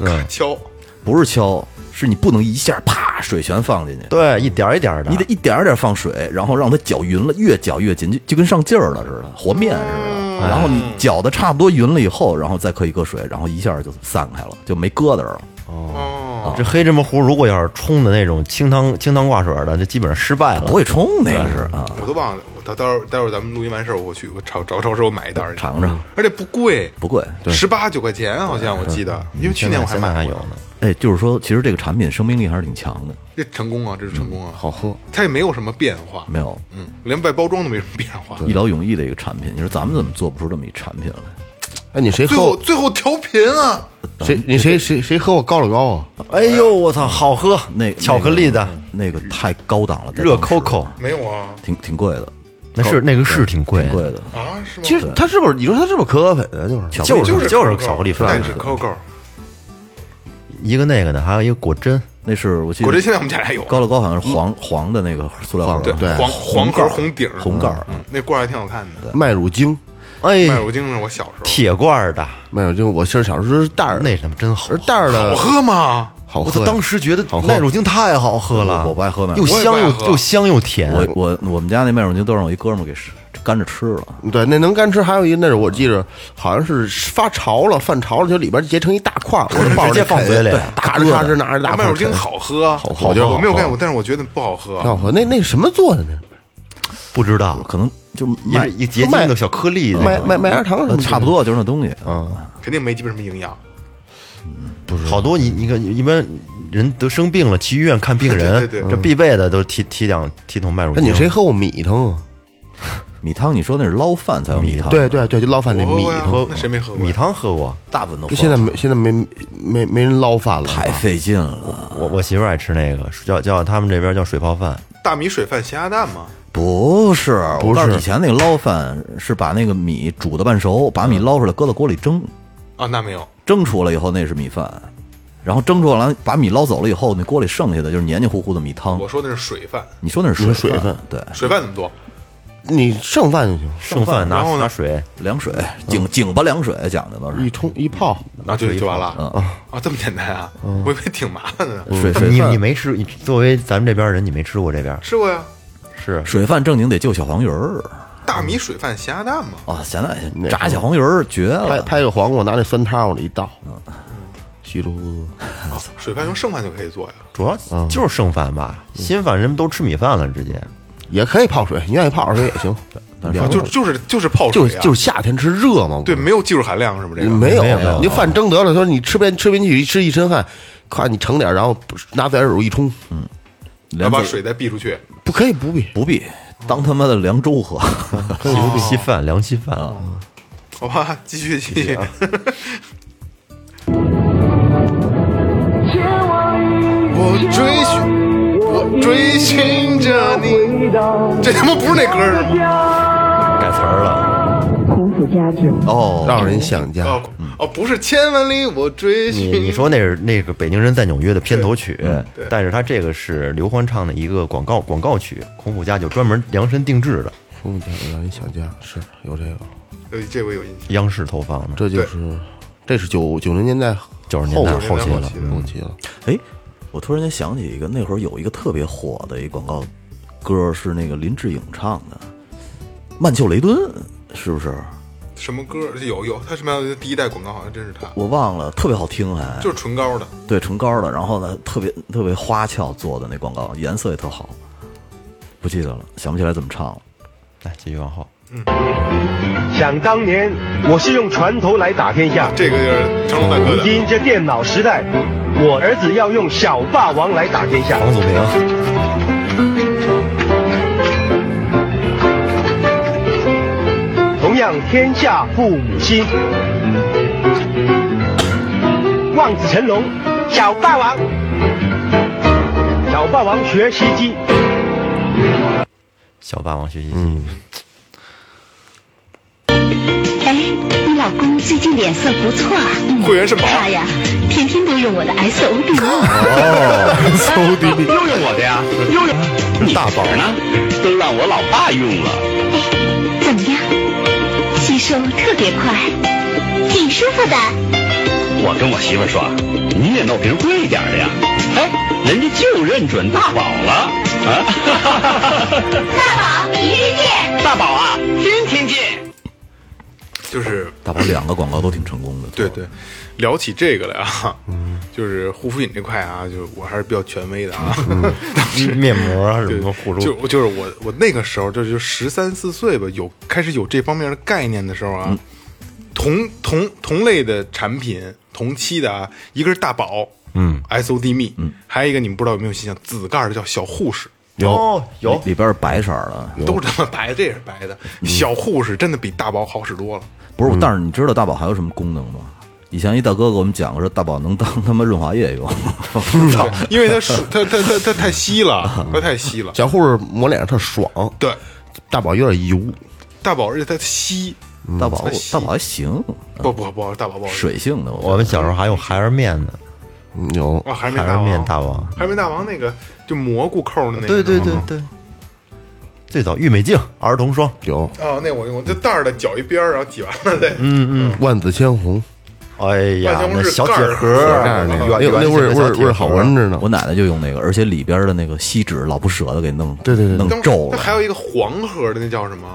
嗯，[laughs] 敲，不是敲，是你不能一下啪水全放进去，对，一点儿一点儿的。你得一点儿点儿放水，然后让它搅匀了，越搅越紧，就就跟上劲儿了似的，和面似的。然后你搅的差不多匀了以后，然后再可以搁水，然后一下就散开了，就没疙瘩了。哦，这黑芝麻糊如果要是冲的那种清汤清汤挂水的，这基本上失败了。不会冲那个是啊，我都忘了，我到待会儿待会儿咱们录音完事儿，我去我找找超市我买一袋儿，尝尝而且不贵，不贵。十八九块钱好像我记得，因为去年我还买过还有呢。哎，就是说，其实这个产品生命力还是挺强的。这成功啊，这是成功啊，好喝，它也没有什么变化，没有嗯，连外包装都没什么变化，一劳永逸的一个产品，你说咱们怎么做不出这么一产品来？哎，你谁最后喝我最后调频啊，谁你谁谁谁喝我高乐高啊？哎呦，我操，好喝！那巧克力的那个太高档了，在热 Coco，没有啊挺挺贵的，那是那个是挺贵挺贵的。啊是吗？其实它是不是？你说它是不是可可粉啊？就是就就是就是巧克力粉那是 Coco，一个那个的，还有一个果珍。那是我记得果珍现在我们家还有，高乐高好像是黄黄的那个塑料盒，对对黄黄盖红底儿红盖儿嗯，那罐儿还挺好看的。麦乳精，哎，麦乳精是我小时候，铁罐儿的，麦乳精，我其实小时候是袋儿，那什么真好而。袋儿的好喝吗？我。当时觉得麦乳精太好喝了，我我不爱喝麦又香又又香又甜。我我我们家那麦乳精都让我一哥们儿给干着吃了，对，那能干吃，还有一个那是我记着，好像是发潮了，泛潮了，就里边结成一大块儿，我就抱着 [laughs] 直接放嘴里对咔哧咔哧拿着大麦乳精好喝，好喝我没有干过，但是我觉得不好喝。挺好喝。那那什么做的呢？不知道，可能就也麦是一结晶的小颗粒麦麦麦芽糖什么差不多就是那东西。啊，肯定没鸡巴什么营养。好多你你看一般人得生病了去医院看病人，[laughs] 对对对这必备的都提提两提桶麦乳那精。你谁喝过米汤？啊？米汤，你说那是捞饭才有米汤，对对对，就捞饭那米汤，那谁没喝过？米汤喝过，大部分都就现在没现在没没没人捞饭了，太费劲了。我我媳妇儿爱吃那个，叫叫他们这边叫水泡饭，大米水饭咸鸭蛋吗？不是，不我告诉你是以前那个捞饭是把那个米煮的半熟，把米捞出来搁到锅里蒸，啊，那没有。蒸出来以后那是米饭，然后蒸出来把米捞走了以后，那锅里剩下的就是黏黏糊糊的米汤。我。说那是水饭，你说那是水水饭对，水饭怎么做？你剩饭就行，剩饭拿然后拿水，凉水，井井吧凉水讲究都是。一冲一泡，然后就就完了。嗯。啊，这么简单啊？我以为挺麻烦的水水你你没吃，你作为咱们这边人，你没吃过这边。吃过呀，是。水饭正经得就小黄鱼儿大米水饭咸鸭蛋嘛。啊，咸蛋炸小黄鱼儿绝了。拍个黄瓜，拿那酸汤往里一倒，[laughs] 稀里糊涂。[laughs] 水饭用剩饭就可以做呀。主要就是剩饭吧，新饭人们都吃米饭了，直接也可以泡水，你愿意泡着水也行。啊，就就是就是泡水啊，就就是夏天吃热嘛，对，没有技术含量是不是？这个没有没有你饭蒸得了，说你吃边吃不进去，一吃一身汗，夸你盛点，然后拿自来水一冲，然连自后把水再避出去。不可以不必。不必当他妈的凉粥喝。稀饭凉稀饭啊，好吧，继续继续。我追寻，我追寻着你。这他妈不是那歌是吗？改词儿了。孔府家境。哦，让人想家哦，哦，不是千万里我追寻。你你说那是那个北京人在纽约的片头曲对，但是他这个是刘欢唱的一个广告广告曲，孔府家就专门量身定制的，孔府家让人想家，是有这个，呃这我有印象。央视投放的，这就是这是九九零年代九十年代后后期了后期了。哎，我突然间想起一个，那会儿有一个特别火的一广告歌，是那个林志颖唱的，《曼秀雷敦》，是不是？什么歌？有有，他什么样的第一代广告好像真是他，我忘了，特别好听还，就是唇膏的。对唇膏的，然后呢，特别特别花俏做的那广告，颜色也特好，不记得了，想不起来怎么唱了。来继续往后，嗯想当年，我是用拳头来打天下。这个就是成龙大哥的。如今这电脑时代，我儿子要用小霸王来打天下。王祖明，同样天下父母心，望子成龙，小霸王，小霸王学习机，小霸王学习机，嗯，哎，你老公最近脸色不错啊。会员是宝。他呀，天天都用我的 SOD。哦，SOD [laughs] 又用我的呀，又用。大宝呢，都让我老爸用了。哎怎么样？特别快，挺舒服的。我跟我媳妇儿说，你也弄瓶贵一点的呀。哎，人家就认准大宝了啊！大宝一日见。大宝啊，天天见。就是大宝两个广告都挺成功的。对对，聊起这个来啊，就是护肤品这块啊，就是我还是比较权威的啊。面膜啊什对么护就肤，就是我我那个时候就就十三四岁吧，有开始有这方面的概念的时候啊，同同同类的产品，同期的啊，一个是大宝，嗯，SOD 蜜，嗯，还有一个你们不知道有没有印象，紫盖儿的叫小护士。有有里里边是白色的，都是他妈白的，这也是白的。小护士真的比大宝好使多了。不是？但是你知道大宝还有什么功能吗？以前一大哥给我们讲过，说大宝能当他妈润滑液用。[laughs] 因为它是它它它它太稀了，它太稀了。小护士抹脸上特爽，对，大宝有点油，大宝而且它稀，大宝大宝还行，不不不，大宝不好使水性的。我们小时候还用孩儿面呢，有啊，还没孩儿大王，面大王，还没大王那个就蘑菇扣的那个，对对对对，最早郁美净儿童霜，有。哦，那我用过，就袋儿的搅一边儿，然后挤完了再，嗯嗯，万紫千红，哎呀那小铁盒那那味味儿味儿好闻着呢。我奶奶就用那个，而且里边的那个锡纸老不舍得给弄，对对对弄皱了。还有一个黄盒的，那叫什么？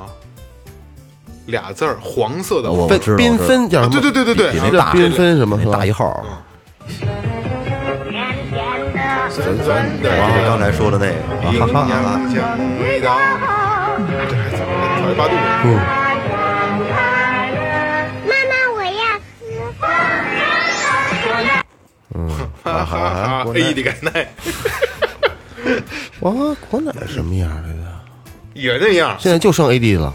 俩字儿，黄色的。缤我我知道。缤纷叫什么？啊对对对对对。比那大缤纷什么？那大一号，酸酸的，就是刚才说的那个，营哈哈哈养酱味道。这还怎么草莓八度？嗯，妈妈，我要嗯哈哈哈！AED 钙奶娃哈果奶什么样来着？也那样。现在就剩 AD 了，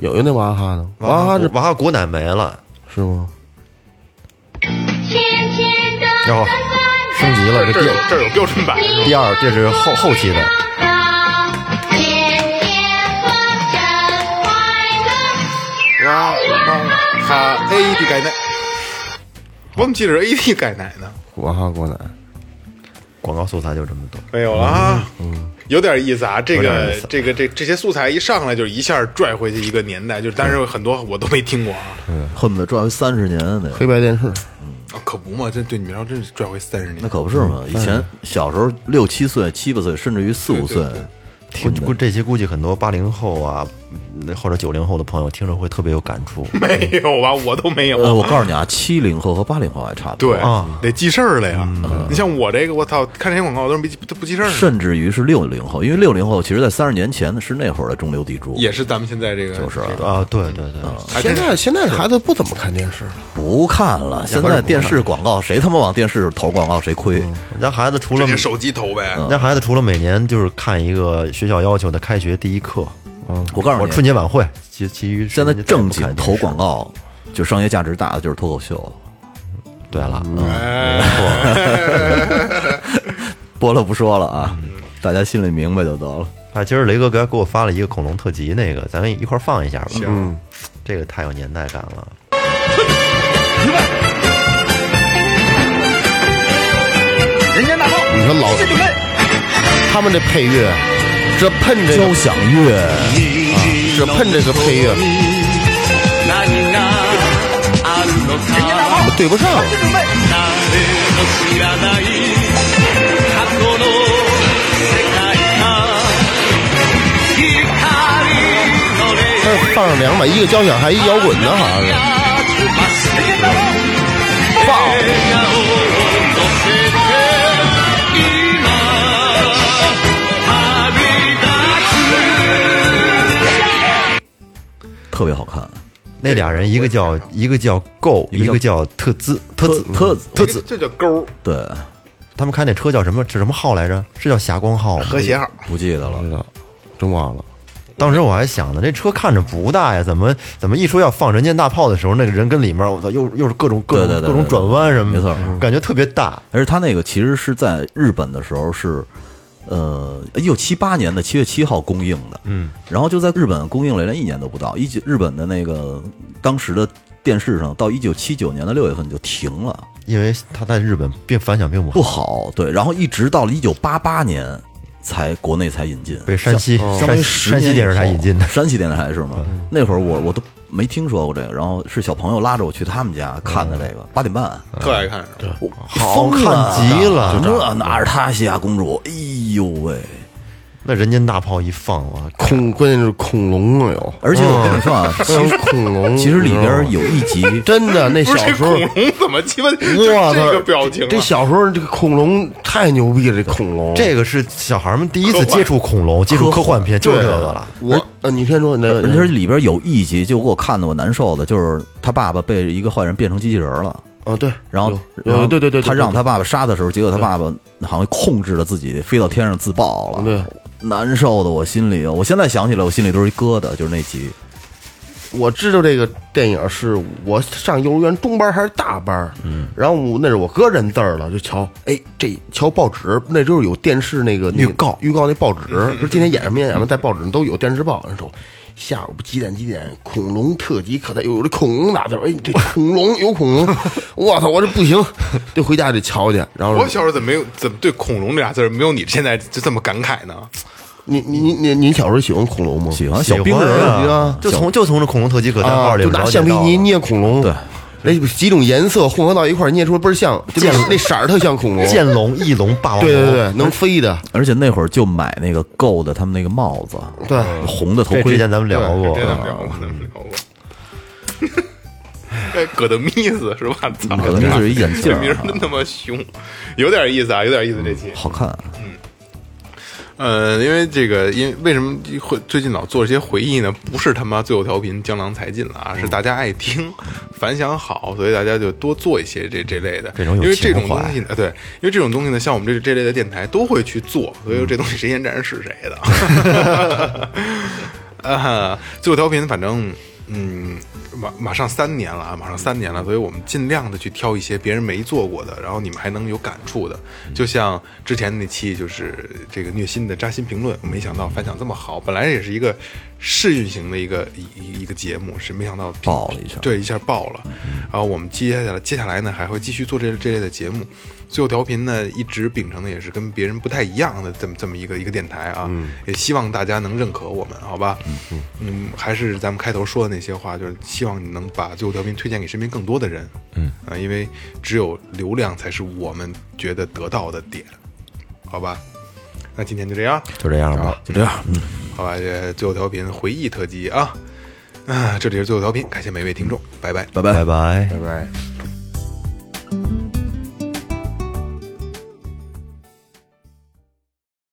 有有那娃哈哈的，娃哈哈是娃哈果奶没了，是吗？然后升级了，这这这有标准版是吧？第二这是后后期的，哇哈哈 AED 钙奶，我怎么记得是 AED 钙奶呢？我哈哈果奶，广告素材就这么多。没有了啊，嗯，有点意思啊。这个这个这这些素材一上来就一下拽回去一个年代，就是但是很多我都没听过啊。恨不得拽回三十年那黑白电视，啊，可不嘛，这对你们要真是拽回三十年，那可不是嘛？以前小时候六七岁、七八岁，甚至于四五岁，听估这些估计很多八零后啊，嗯或者九零后的朋友听着会特别有感触。没有吧？我都没有。呃，我告诉你啊，七零后和八零后还差不多。对啊得记事儿了呀。你像我这个，我操，看这些广告都是没记都不记事儿，甚至于是六零后，因为六零后其实在三十年前呢是那会儿的中流砥柱，也是咱们现在这个就是啊，对对对，现在现在孩子不怎么看电视了，不看了。现在电视广告谁他妈往电视投广告谁亏。人家孩子除了手机投呗。人家孩子除了每年就是看一个学校要求的开学第一课，我告诉你，我春节晚会，其其余现在正经投广告，就商业价值大的就是脱口秀。对了，没 [laughs] 错，播了不说了啊，大家心里明白就得了。啊，今儿雷哥给给我发了一个恐龙特辑，那个咱们一块儿放一下吧。行。嗯，这个太有年代感了。人间大炮，你说老他们这配乐，这喷这个交响乐啊，这喷这个配乐，怎么对不上。这放上两把，一个交响还一摇滚呢，好像是。特别好看。那俩人一个叫一个叫 Go，一个叫一个叫特兹特兹特特兹，这叫勾对，他们开那车叫什么？是什么号来着？是叫霞光号吗？和谐号，不记得了。不知道，真忘了。当时我还想呢，这车看着不大呀，怎么怎么一说要放人间大炮的时候，那个人跟里面，我操，又又是各种各种各种转弯什么的，没错感觉特别大。而且他那个其实是在日本的时候是，呃，一九七八年的七月七号公映的，嗯，然后就在日本公映了连一年都不到，一九日本的那个当时的电视上，到一九七九年的六月份就停了，因为他在日本并反响并不不好，对，然后一直到了一九八八年才国内才引进，被山西山十年山西电视台引进的。山西电视台是吗？那会儿我我都没听说过这个，然后是小朋友拉着我去他们家看的这个，八点半，特爱看。对。好看极了就这哪是塔西亚公主，哎呦喂！那人间大炮一放啊，恐关键是恐龙啊有，而且我跟你说啊，[laughs] 其实恐龙，其实里边有一集 [laughs] 真的那小时候恐，龙怎么鸡巴就我这个操，表情啊？这小时候这个恐龙太牛逼了，这恐龙。这个是小孩们第一次接触恐龙，接触科幻片，就是这个了。我呃，你先说那个，而且里边有一集就给我看的我难受的，就是他爸爸被一个坏人变成机器人了。哦对，然后，有然后对对对对他让他爸爸杀的时候，结果他爸爸好像控制了自己，飞到天上自爆了。对，难受的我心里，我现在想起来，我心里都是一疙瘩，就是那集。我知道这个电影是我上幼儿园中班还是大班，嗯，然后我那是我哥认字儿了，就瞧，哎，这瞧报纸，那时候有电视那个预告。预告那报纸，说今天演什么演什么，在报纸上都有电视报，下午几点几点恐龙特辑可带有这恐龙打字儿，哎，这恐龙有恐龙，我操，我这不行，得回家得瞧去，然后我小时候怎么没有怎么对恐龙这俩字儿没有你现在就这么感慨呢？你你你你你小时候喜欢恐龙吗？喜欢小冰人啊就从就从这恐龙特级可代号啊，里就拿橡皮泥捏恐龙，对，那几种颜色混合到一块儿捏出来倍儿像，就那那色儿特像恐龙，剑龙、翼龙、霸王龙，对对对，能飞的，而且那会儿就买那个 Go 的他们那个帽子，对，红的头盔。之前咱们聊过这，咱们聊过，咱们聊过。哎，葛德密斯是吧？操，葛德密斯是一眼镜儿名儿真他妈凶，有点意思啊，有点意思这期。好看，呃，因为这个，因为为什么会最近老做这些回忆呢？不是他妈最后调频江郎才尽了啊，是大家爱听，反响好，所以大家就多做一些这这类的。这种有因为这种东西呢，对，因为这种东西呢，像我们这这类的电台都会去做，所以这东西谁先占是谁的。[laughs] 啊，最后调频，反正嗯，马马上三年了啊，马上三年了，所以我们尽量的去挑一些别人没做过的，然后你们还能有感触的。就像之前那期就是这个虐心的扎心评论，我没想到反响这么好，本来也是一个试运行的一个一一一个节目，是没想到爆了一下对，一下爆了。然后我们接下来接下来呢，还会继续做这这类的节目。最后调频呢，一直秉承的也是跟别人不太一样的这么这么一个一个电台啊，也希望大家能认可我们，好吧？嗯还是咱们开头说的那些话，就是希望你能把最后调频推荐给身边更多的人，嗯啊，因为只有流量才是我们觉得得到的点，好吧？那今天就这样，就这样吧，就这样。嗯，好吧，这最后调频回忆特辑啊，啊，这里是最后调频，感谢每位听众，拜拜，拜拜，拜拜，拜拜。